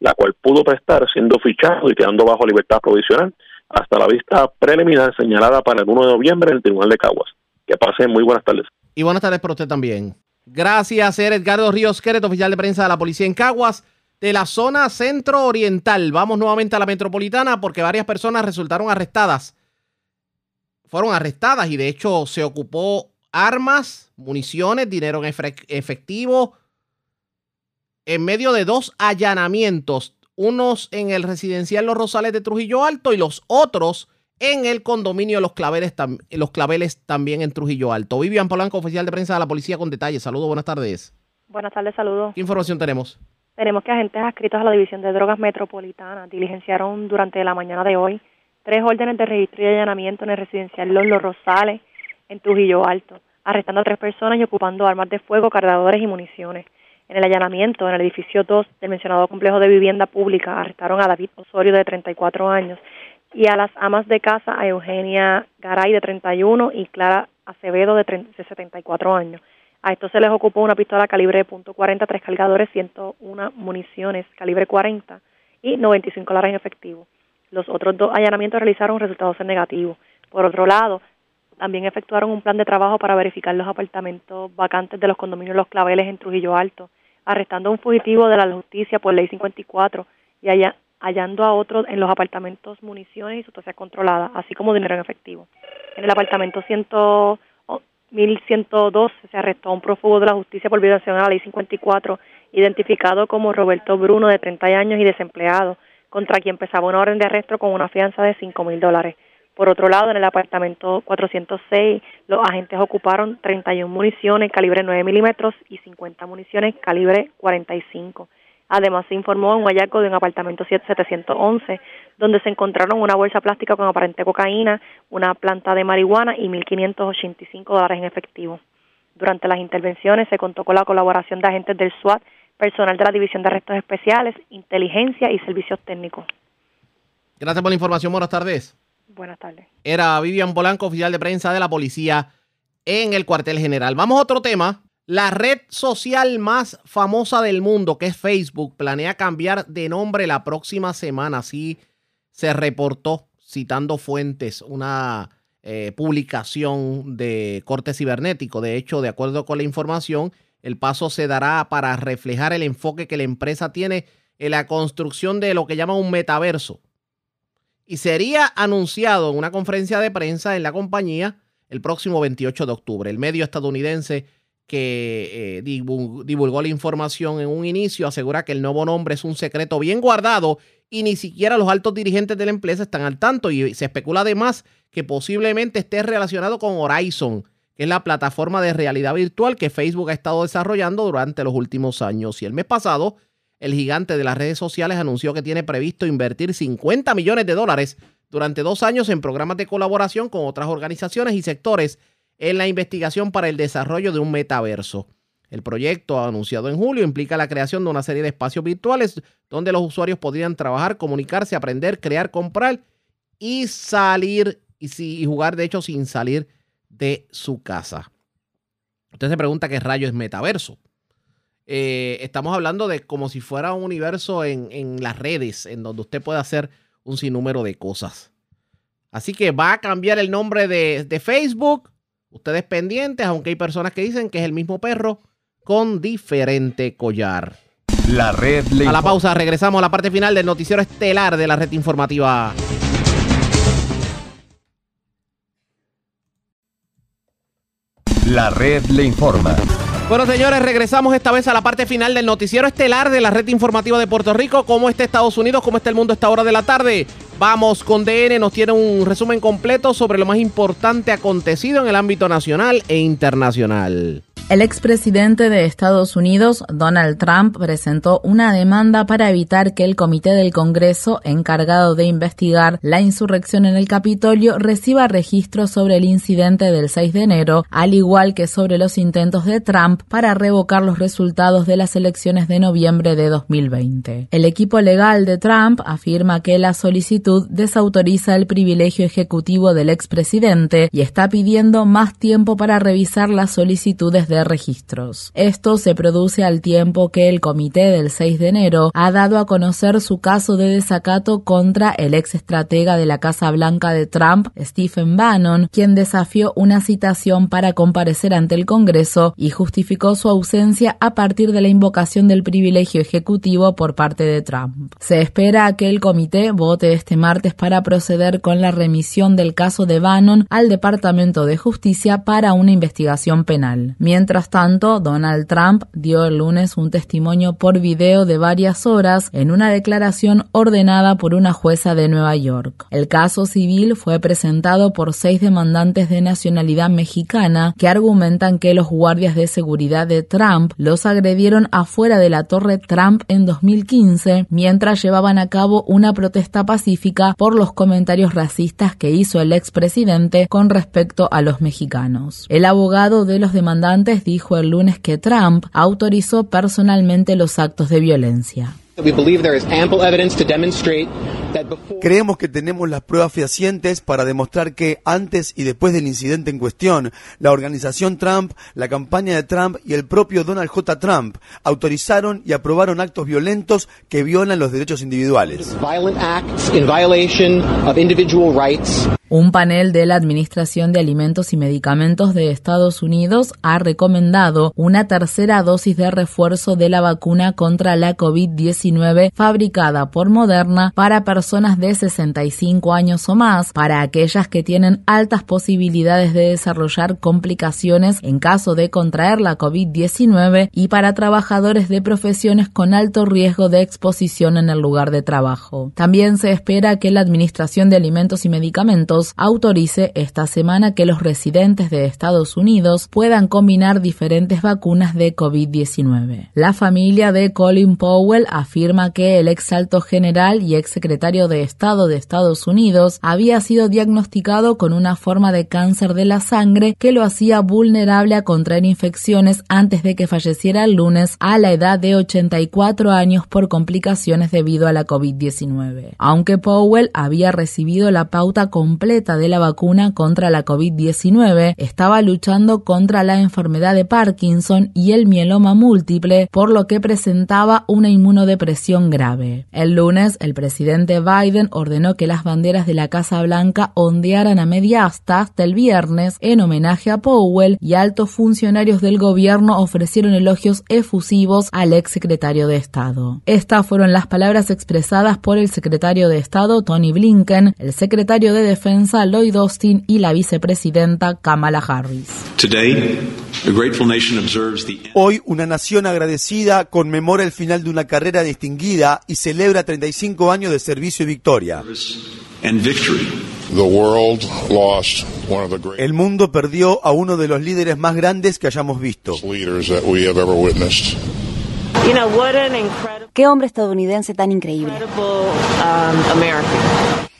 la cual pudo prestar siendo fichado y quedando bajo libertad provisional hasta la vista preliminar señalada para el 1 de noviembre en el Tribunal de Caguas. Que pasen muy buenas tardes. Y buenas tardes para usted también. Gracias, Edgardo Ríos Queret, oficial de prensa de la policía en Caguas, de la zona centro-oriental. Vamos nuevamente a la metropolitana porque varias personas resultaron arrestadas. Fueron arrestadas y de hecho se ocupó armas, municiones, dinero en efectivo, en medio de dos allanamientos, unos en el residencial Los Rosales de Trujillo Alto y los otros en el condominio Los Claveles, los Claveles también en Trujillo Alto. Vivian Polanco, oficial de prensa de la policía con detalles. Saludos, buenas tardes. Buenas tardes, saludos. ¿Qué información tenemos? Tenemos que agentes adscritos a la División de Drogas Metropolitana diligenciaron durante la mañana de hoy tres órdenes de registro y allanamiento en el residencial Los, los Rosales en Trujillo Alto, arrestando a tres personas y ocupando armas de fuego, cargadores y municiones. En el allanamiento en el edificio 2 del mencionado complejo de vivienda pública arrestaron a David Osorio de 34 años y a las amas de casa a Eugenia Garay de 31 y Clara Acevedo de, 74 años. A esto se les ocupó una pistola calibre .40, tres cargadores, 101 municiones calibre 40 y 95 dólares en efectivo. Los otros dos allanamientos realizaron resultados negativos. Por otro lado, también efectuaron un plan de trabajo para verificar los apartamentos vacantes de los condominios Los Claveles en Trujillo Alto, arrestando a un fugitivo de la justicia por ley 54 y allá, hallando a otro en los apartamentos municiones y sustancias controladas, así como dinero en efectivo. En el apartamento 100, 1102 se arrestó a un prófugo de la justicia por violación a la ley 54, identificado como Roberto Bruno, de 30 años y desempleado, contra quien pesaba una orden de arresto con una fianza de 5 mil dólares. Por otro lado, en el apartamento 406, los agentes ocuparon 31 municiones calibre 9 milímetros y 50 municiones calibre 45. Además, se informó un hallazgo de un apartamento 711, donde se encontraron una bolsa plástica con aparente cocaína, una planta de marihuana y 1.585 dólares en efectivo. Durante las intervenciones se contó con la colaboración de agentes del SWAT, personal de la División de Arrestos Especiales, Inteligencia y Servicios Técnicos. Gracias por la información. Buenas tardes. Buenas tardes. Era Vivian Polanco, oficial de prensa de la policía en el cuartel general. Vamos a otro tema. La red social más famosa del mundo, que es Facebook, planea cambiar de nombre la próxima semana. Así se reportó, citando fuentes, una eh, publicación de corte cibernético. De hecho, de acuerdo con la información, el paso se dará para reflejar el enfoque que la empresa tiene en la construcción de lo que llama un metaverso y sería anunciado en una conferencia de prensa en la compañía el próximo 28 de octubre. El medio estadounidense que eh, divulgó la información en un inicio asegura que el nuevo nombre es un secreto bien guardado y ni siquiera los altos dirigentes de la empresa están al tanto y se especula además que posiblemente esté relacionado con Horizon, que es la plataforma de realidad virtual que Facebook ha estado desarrollando durante los últimos años. Y el mes pasado el gigante de las redes sociales anunció que tiene previsto invertir 50 millones de dólares durante dos años en programas de colaboración con otras organizaciones y sectores en la investigación para el desarrollo de un metaverso. El proyecto anunciado en julio implica la creación de una serie de espacios virtuales donde los usuarios podrían trabajar, comunicarse, aprender, crear, comprar y salir y, jugar de hecho sin salir de su casa. Usted se pregunta qué rayo es metaverso. Eh, estamos hablando de como si fuera un universo en, las redes, en donde usted puede hacer un sinnúmero de cosas. Así que va a cambiar el nombre de, Facebook. Ustedes pendientes, aunque hay personas que dicen que es el mismo perro, con diferente collar. La red A la pausa, regresamos a la parte final del noticiero estelar de la red informativa. La red le informa. Bueno, señores, regresamos esta vez a la parte final del noticiero estelar de la red informativa de Puerto Rico. ¿Cómo está Estados Unidos? ¿Cómo está el mundo a esta hora de la tarde? Vamos con DN, nos tiene un resumen completo sobre lo más importante acontecido en el ámbito nacional e internacional. El expresidente de Estados Unidos, Donald Trump, presentó una demanda para evitar que el comité del Congreso, encargado de investigar la insurrección en el Capitolio, reciba registros sobre el incidente del 6 de enero, al igual que sobre los intentos de Trump para revocar los resultados de las elecciones de noviembre de 2020. El equipo legal de Trump afirma que la solicitud desautoriza el privilegio ejecutivo del expresidente y está pidiendo más tiempo para revisar las solicitudes de registros. Esto se produce al tiempo que el comité del 6 de enero ha dado a conocer su caso de desacato contra el ex estratega de la Casa Blanca de Trump, Stephen Bannon, quien desafió una citación para comparecer ante el Congreso y justificó su ausencia a partir de la invocación del privilegio ejecutivo por parte de Trump. Se espera que el comité vote este martes para proceder con la remisión del caso de Bannon al Departamento de Justicia para una investigación penal. Mientras tanto, Donald Trump dio el lunes un testimonio por video de varias horas en una declaración ordenada por una jueza de Nueva York. El caso civil fue presentado por seis demandantes de nacionalidad mexicana que argumentan que los guardias de seguridad de Trump los agredieron afuera de la Torre Trump en 2015 mientras llevaban a cabo una protesta pacífica por los comentarios racistas que hizo el expresidente con respecto a los mexicanos. El abogado de los demandantes dijo el lunes que Trump autorizó personalmente los actos de violencia. Creemos que tenemos las pruebas fehacientes para demostrar que antes y después del incidente en cuestión, la organización Trump, la campaña de Trump y el propio Donald J. Trump autorizaron y aprobaron actos violentos que violan los derechos individuales. Un panel de la Administración de Alimentos y Medicamentos de Estados Unidos ha recomendado una tercera dosis de refuerzo de la vacuna contra la COVID-19 fabricada por Moderna para personas de 65 años o más, para aquellas que tienen altas posibilidades de desarrollar complicaciones en caso de contraer la COVID-19 y para trabajadores de profesiones con alto riesgo de exposición en el lugar de trabajo. También se espera que la Administración de Alimentos y Medicamentos autorice esta semana que los residentes de Estados Unidos puedan combinar diferentes vacunas de COVID-19. La familia de Colin Powell afirma que el ex alto general y ex secretario de Estado de Estados Unidos había sido diagnosticado con una forma de cáncer de la sangre que lo hacía vulnerable a contraer infecciones antes de que falleciera el lunes a la edad de 84 años por complicaciones debido a la COVID-19. Aunque Powell había recibido la pauta completa de la vacuna contra la COVID-19, estaba luchando contra la enfermedad de Parkinson y el mieloma múltiple, por lo que presentaba una inmunodepresión grave. El lunes, el presidente Biden ordenó que las banderas de la Casa Blanca ondearan a media asta hasta el viernes en homenaje a Powell y altos funcionarios del gobierno ofrecieron elogios efusivos al ex secretario de Estado. Estas fueron las palabras expresadas por el secretario de Estado Tony Blinken, el secretario de Defensa Lloyd Austin y la vicepresidenta Kamala Harris. Hoy una nación agradecida conmemora el final de una carrera distinguida y celebra 35 años de servicio y victoria. El mundo perdió a uno de los líderes más grandes que hayamos visto. Qué hombre estadounidense tan increíble.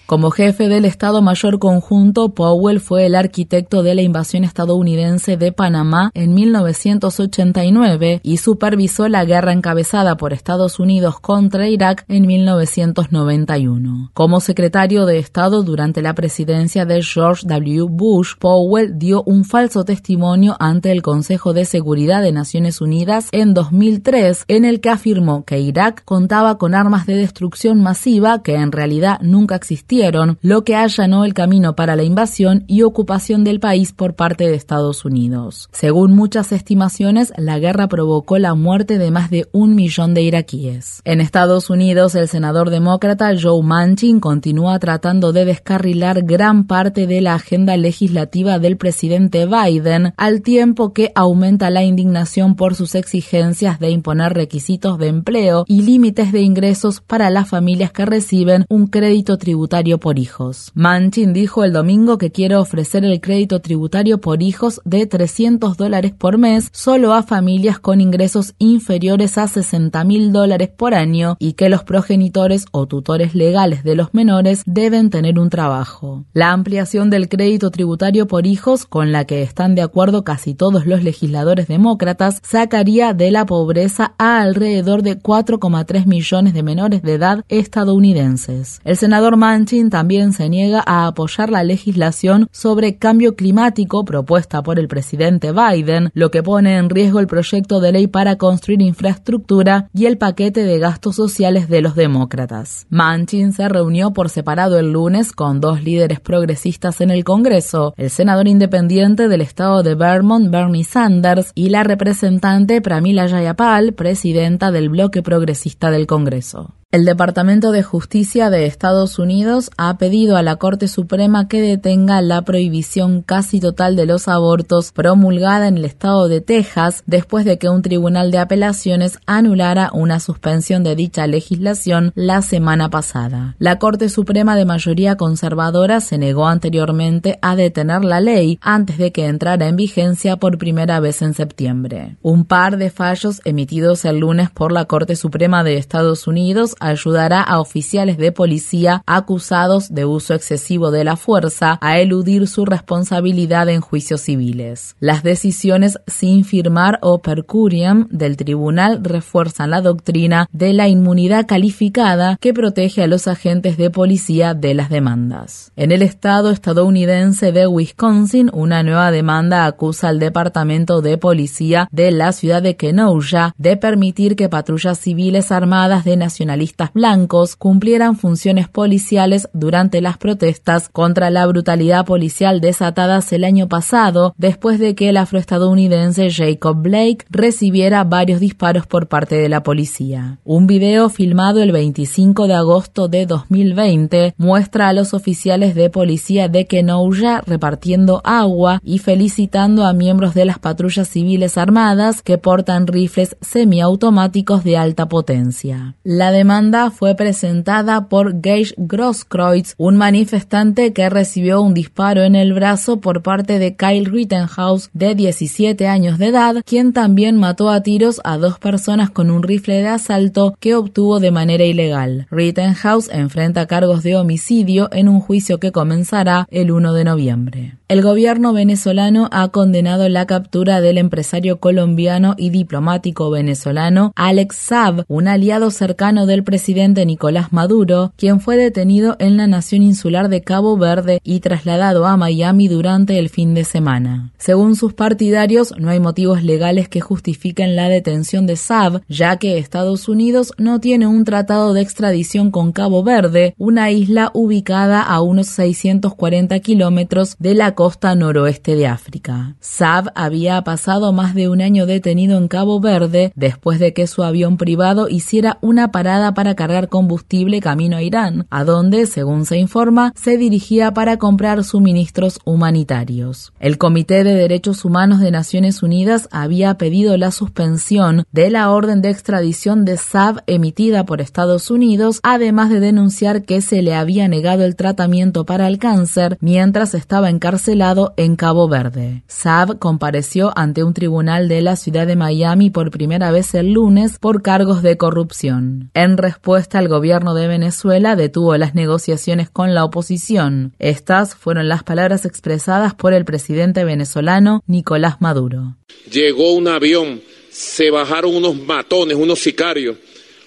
Como jefe del Estado Mayor Conjunto, Powell fue el arquitecto de la invasión estadounidense de Panamá en 1989 y supervisó la guerra encabezada por Estados Unidos contra Irak en 1991. Como secretario de Estado durante la presidencia de George W. Bush, Powell dio un falso testimonio ante el Consejo de Seguridad de Naciones Unidas en 2003 en el que afirmó que Irak contaba con armas de destrucción masiva que en realidad nunca existían lo que allanó el camino para la invasión y ocupación del país por parte de Estados Unidos. Según muchas estimaciones, la guerra provocó la muerte de más de un millón de iraquíes. En Estados Unidos, el senador demócrata Joe Manchin continúa tratando de descarrilar gran parte de la agenda legislativa del presidente Biden, al tiempo que aumenta la indignación por sus exigencias de imponer requisitos de empleo y límites de ingresos para las familias que reciben un crédito tributario por hijos. Manchin dijo el domingo que quiere ofrecer el crédito tributario por hijos de 300 dólares por mes solo a familias con ingresos inferiores a 60 mil dólares por año y que los progenitores o tutores legales de los menores deben tener un trabajo. La ampliación del crédito tributario por hijos, con la que están de acuerdo casi todos los legisladores demócratas, sacaría de la pobreza a alrededor de 4,3 millones de menores de edad estadounidenses. El senador Manchin también se niega a apoyar la legislación sobre cambio climático propuesta por el presidente Biden, lo que pone en riesgo el proyecto de ley para construir infraestructura y el paquete de gastos sociales de los demócratas. Manchin se reunió por separado el lunes con dos líderes progresistas en el Congreso, el senador independiente del estado de Vermont, Bernie Sanders, y la representante Pramila Jayapal, presidenta del bloque progresista del Congreso. El Departamento de Justicia de Estados Unidos ha pedido a la Corte Suprema que detenga la prohibición casi total de los abortos promulgada en el estado de Texas después de que un tribunal de apelaciones anulara una suspensión de dicha legislación la semana pasada. La Corte Suprema de mayoría conservadora se negó anteriormente a detener la ley antes de que entrara en vigencia por primera vez en septiembre. Un par de fallos emitidos el lunes por la Corte Suprema de Estados Unidos ayudará a oficiales de policía acusados de uso excesivo de la fuerza a eludir su responsabilidad en juicios civiles. Las decisiones sin firmar o per curiam del tribunal refuerzan la doctrina de la inmunidad calificada que protege a los agentes de policía de las demandas. En el estado estadounidense de Wisconsin, una nueva demanda acusa al Departamento de Policía de la ciudad de Kenosha de permitir que patrullas civiles armadas de nacionalistas blancos cumplieran funciones policiales durante las protestas contra la brutalidad policial desatadas el año pasado después de que el afroestadounidense Jacob Blake recibiera varios disparos por parte de la policía. Un video filmado el 25 de agosto de 2020 muestra a los oficiales de policía de Kenosha repartiendo agua y felicitando a miembros de las patrullas civiles armadas que portan rifles semiautomáticos de alta potencia. La demanda fue presentada por Gage Grosskreutz, un manifestante que recibió un disparo en el brazo por parte de Kyle Rittenhouse, de 17 años de edad, quien también mató a tiros a dos personas con un rifle de asalto que obtuvo de manera ilegal. Rittenhouse enfrenta cargos de homicidio en un juicio que comenzará el 1 de noviembre. El gobierno venezolano ha condenado la captura del empresario colombiano y diplomático venezolano Alex Saab, un aliado cercano del presidente Nicolás Maduro, quien fue detenido en la nación insular de Cabo Verde y trasladado a Miami durante el fin de semana. Según sus partidarios, no hay motivos legales que justifiquen la detención de Saab, ya que Estados Unidos no tiene un tratado de extradición con Cabo Verde, una isla ubicada a unos 640 kilómetros de la costa noroeste de África. Saab había pasado más de un año detenido en Cabo Verde después de que su avión privado hiciera una parada para cargar combustible camino a Irán, a donde, según se informa, se dirigía para comprar suministros humanitarios. El Comité de Derechos Humanos de Naciones Unidas había pedido la suspensión de la orden de extradición de Saab emitida por Estados Unidos, además de denunciar que se le había negado el tratamiento para el cáncer mientras estaba encarcelado lado en Cabo Verde. Saab compareció ante un tribunal de la ciudad de Miami por primera vez el lunes por cargos de corrupción. Respuesta, el gobierno de Venezuela detuvo las negociaciones con la oposición. Estas fueron las palabras expresadas por el presidente venezolano Nicolás Maduro. Llegó un avión, se bajaron unos matones, unos sicarios,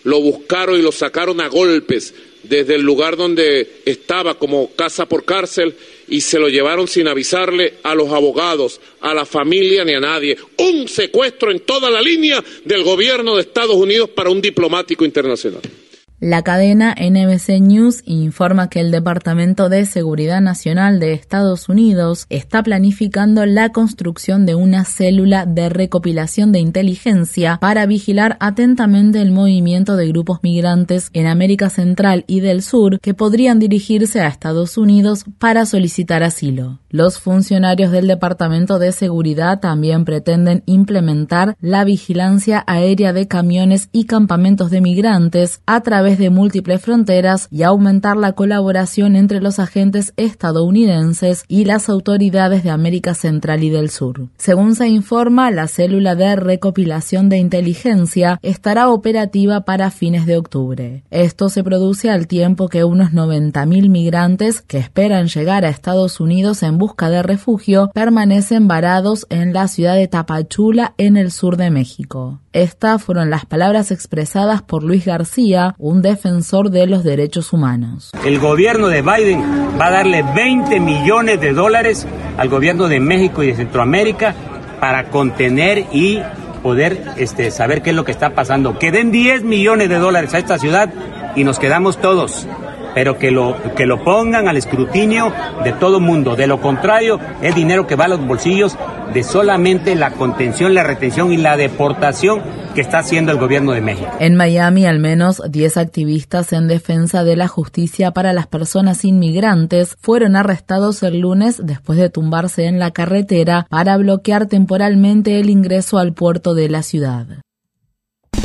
lo buscaron y lo sacaron a golpes desde el lugar donde estaba como casa por cárcel y se lo llevaron sin avisarle a los abogados, a la familia ni a nadie. Un secuestro en toda la línea del gobierno de Estados Unidos para un diplomático internacional. La cadena NBC News informa que el Departamento de Seguridad Nacional de Estados Unidos está planificando la construcción de una célula de recopilación de inteligencia para vigilar atentamente el movimiento de grupos migrantes en América Central y del Sur que podrían dirigirse a Estados Unidos para solicitar asilo. Los funcionarios del Departamento de Seguridad también pretenden implementar la vigilancia aérea de camiones y campamentos de migrantes a través de múltiples fronteras y aumentar la colaboración entre los agentes estadounidenses y las autoridades de América Central y del Sur. Según se informa, la célula de recopilación de inteligencia estará operativa para fines de octubre. Esto se produce al tiempo que unos 90.000 migrantes que esperan llegar a Estados Unidos en busca de refugio permanecen varados en la ciudad de Tapachula en el sur de México. Estas fueron las palabras expresadas por Luis García, un defensor de los derechos humanos. El gobierno de Biden va a darle 20 millones de dólares al gobierno de México y de Centroamérica para contener y poder este, saber qué es lo que está pasando. Que den 10 millones de dólares a esta ciudad y nos quedamos todos pero que lo, que lo pongan al escrutinio de todo mundo. De lo contrario, es dinero que va a los bolsillos de solamente la contención, la retención y la deportación que está haciendo el gobierno de México. En Miami, al menos 10 activistas en defensa de la justicia para las personas inmigrantes fueron arrestados el lunes después de tumbarse en la carretera para bloquear temporalmente el ingreso al puerto de la ciudad.